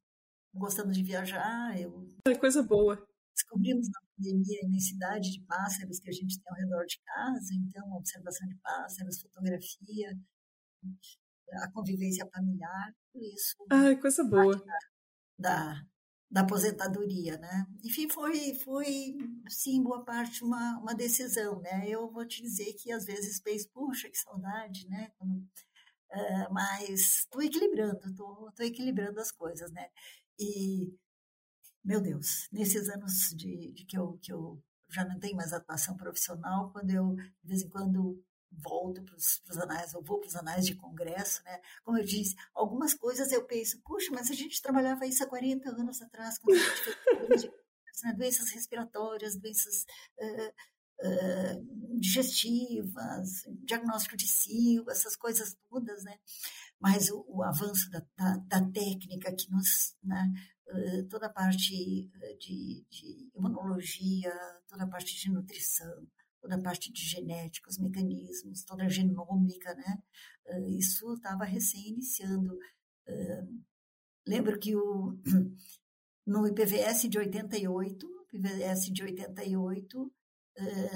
gostando de viajar, eu... É coisa boa. Descobrimos na pandemia a imensidade de pássaros que a gente tem ao redor de casa, então, observação de pássaros, fotografia, a convivência familiar, tudo isso. Ai, coisa boa. Da, da aposentadoria, né? Enfim, foi, foi sim, boa parte uma, uma decisão, né? Eu vou te dizer que às vezes penso, puxa, que saudade, né? Uh, mas estou equilibrando, estou equilibrando as coisas, né? E, meu Deus, nesses anos de, de que, eu, que eu já não tenho mais atuação profissional, quando eu, de vez em quando, volto para os anais, eu vou para os anais de congresso, né? Como eu disse, algumas coisas eu penso, puxa, mas a gente trabalhava isso há 40 anos atrás, quando a gente né? doenças respiratórias, doenças uh, uh, digestivas, diagnóstico de cio, essas coisas todas, né? Mas o, o avanço da, da, da, técnica que nos, né? Uh, toda a parte de, de imunologia, toda a parte de nutrição, toda a parte de genética, os mecanismos, toda a genômica, né? Isso estava recém-iniciando. Lembro que o, [clears throat] no IPVS de 88, IPVS de 88,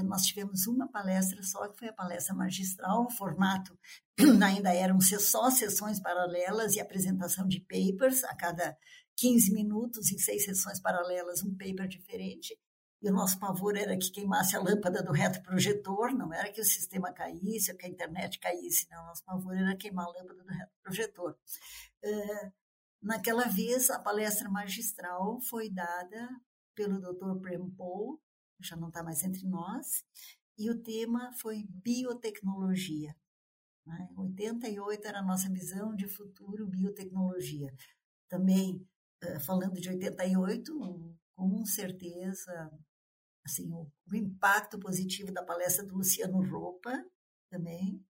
nós tivemos uma palestra só, que foi a palestra magistral, o formato [clears throat] ainda eram só sessões paralelas e apresentação de papers, a cada 15 minutos, em seis sessões paralelas, um paper diferente. E o nosso pavor era que queimasse a lâmpada do retroprojetor, não era que o sistema caísse ou que a internet caísse, não. O nosso pavor era queimar a lâmpada do retroprojetor. Uh, naquela vez, a palestra magistral foi dada pelo Dr. Prem Paul, já não está mais entre nós, e o tema foi biotecnologia. Né? 88 era a nossa visão de futuro biotecnologia. Também, uh, falando de 88, com certeza assim, o, o, impacto positivo da palestra do Luciano Roupa também.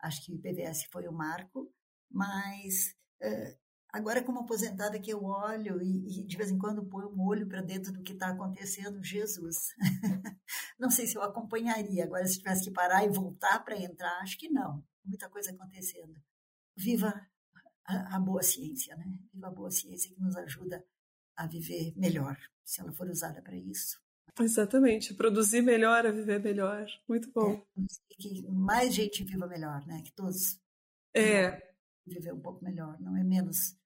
Acho que o IPVS foi o marco, mas uh, agora como aposentada que eu olho e, e, de vez em quando ponho um olho para dentro do que está acontecendo, Jesus, [laughs] não sei se eu acompanharia. Agora se tivesse que parar e voltar para entrar, acho que não. Muita coisa acontecendo. Viva a, a boa ciência, né? Viva a boa ciência que nos ajuda a viver melhor, se ela for usada para isso. Exatamente, produzir melhor, a viver melhor. Muito bom. É, que mais gente viva melhor, né? Que todos é. viver um pouco melhor, não é menos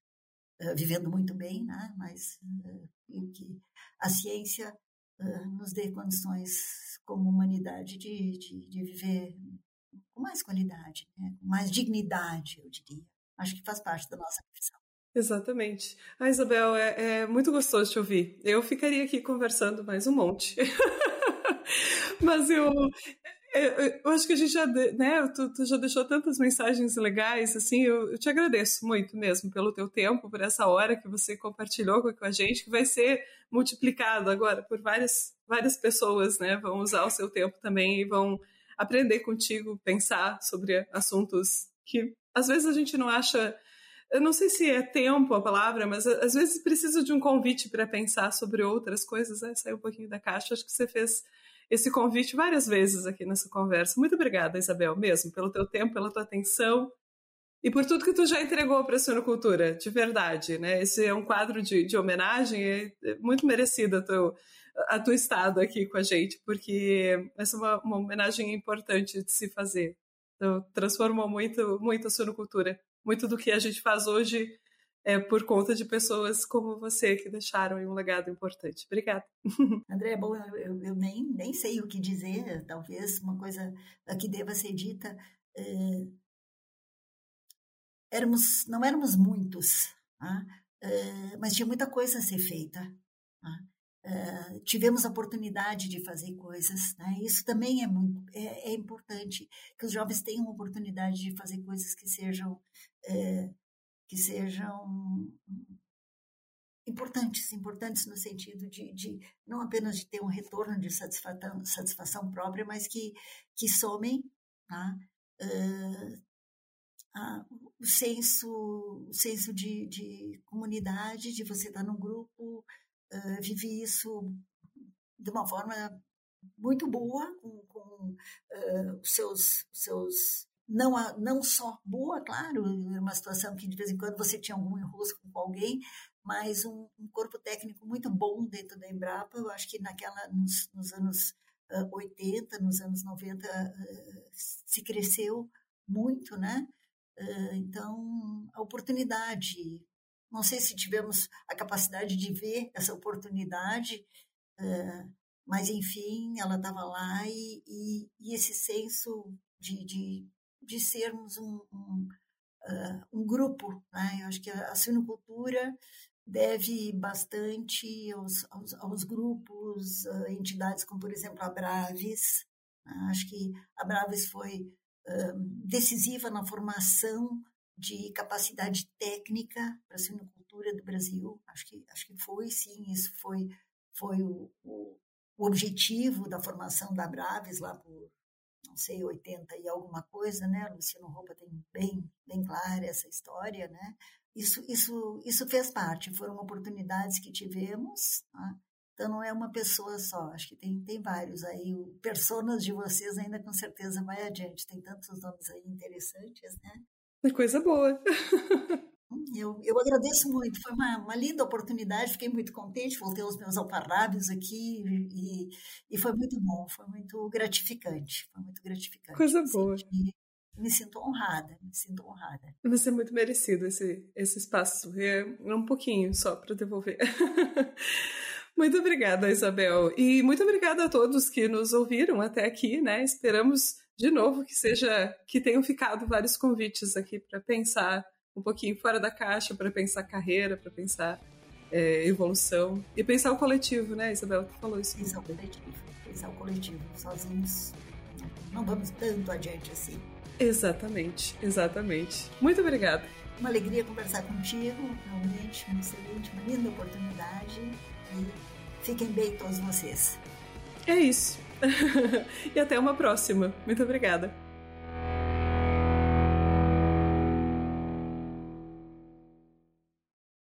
vivendo muito bem, né? Mas uh, que a ciência uh, nos dê condições como humanidade de, de, de viver com mais qualidade, né? com mais dignidade, eu diria. Acho que faz parte da nossa profissão. Exatamente. Ah, Isabel, é, é, muito gostoso te ouvir. Eu ficaria aqui conversando mais um monte. [laughs] Mas eu, eu, eu, acho que a gente já, né, tu, tu, já deixou tantas mensagens legais, assim, eu, eu, te agradeço muito mesmo pelo teu tempo, por essa hora que você compartilhou com a gente, que vai ser multiplicado agora por várias, várias pessoas, né, vão usar o seu tempo também e vão aprender contigo, pensar sobre assuntos que às vezes a gente não acha eu não sei se é tempo a palavra, mas às vezes precisa de um convite para pensar sobre outras coisas, né? sair um pouquinho da caixa. Acho que você fez esse convite várias vezes aqui nessa conversa. Muito obrigada, Isabel, mesmo, pelo teu tempo, pela tua atenção e por tudo que tu já entregou para a Suinocultura, de verdade, né? Esse é um quadro de, de homenagem, é, é muito merecido a teu, a tua estado aqui com a gente, porque essa é uma, uma homenagem importante de se fazer. Então, transformou muito, muito a Suinocultura muito do que a gente faz hoje é por conta de pessoas como você que deixaram um legado importante. Obrigada. [laughs] André, bom, eu, eu, nem, nem sei o que dizer, talvez uma coisa que deva ser dita. É, éramos, não éramos muitos, tá? é, mas tinha muita coisa a ser feita. Uh, tivemos a oportunidade de fazer coisas. Né? Isso também é muito é, é, importante que os jovens tenham a oportunidade de fazer coisas que sejam é, que sejam importantes, importantes no sentido de, de, não apenas de ter um retorno de satisfação, satisfação própria, mas que que somem tá? uh, a, o senso, o senso de, de comunidade, de você estar num grupo uh, vivi isso de uma forma muito boa, com, com uh, os seus, seus não, não só boa, claro, uma situação que de vez em quando você tinha algum enrosco com alguém, mas um, um, corpo técnico muito bom dentro da Embrapa. Eu acho que naquela, nos, nos anos uh, 80, nos anos 90, uh, se cresceu muito, né? Uh, então, a oportunidade Não sei se tivemos a capacidade de ver essa oportunidade, mas enfim, ela estava lá e, e, e, esse senso de, de, de sermos um, um, um grupo. Né? Eu acho que a, a suinocultura deve bastante aos, aos, aos grupos, uh, entidades como, por exemplo, a Braves. Né? Acho que a Braves foi uh, decisiva na formação de capacidade técnica para a suinocultura do Brasil. Acho que, acho que foi, sim, isso foi, foi o, o, o objetivo da formação da Braves lá por, não sei, 80 e alguma coisa, né? Luciano Roupa tem bem, bem clara essa história, né? Isso, isso, isso fez parte, foram oportunidades que tivemos, tá? então não é uma pessoa só, acho que tem, tem vários aí, o personas de vocês ainda com certeza vai adiante, tem tantos nomes aí interessantes, né? É coisa boa. [laughs] Eu, eu agradeço muito, foi uma, uma linda oportunidade, fiquei muito contente, voltei aos meus alfarrábios aqui e, e foi muito bom, foi muito gratificante, foi muito gratificante. Coisa boa. me sinto honrada, me sinto honrada. Mas é muito merecido esse, esse espaço, é um pouquinho só para devolver. [laughs] muito obrigada, Isabel, e muito obrigada a todos que nos ouviram até aqui, né? Esperamos de novo que seja que tenham ficado vários convites aqui para pensar um pouquinho fora da caixa, para pensar carreira, para pensar é, evolução e pensar o coletivo, né, Isabel? Tu falou isso. Pensar o coletivo, pensar o coletivo. Sozinhos não vamos tanto adiante assim. Exatamente, exatamente. Muito obrigada. Uma alegria conversar contigo, realmente uma excelente, uma linda oportunidade e fiquem bem todos vocês. É isso. [laughs] e até uma próxima. Muito obrigada.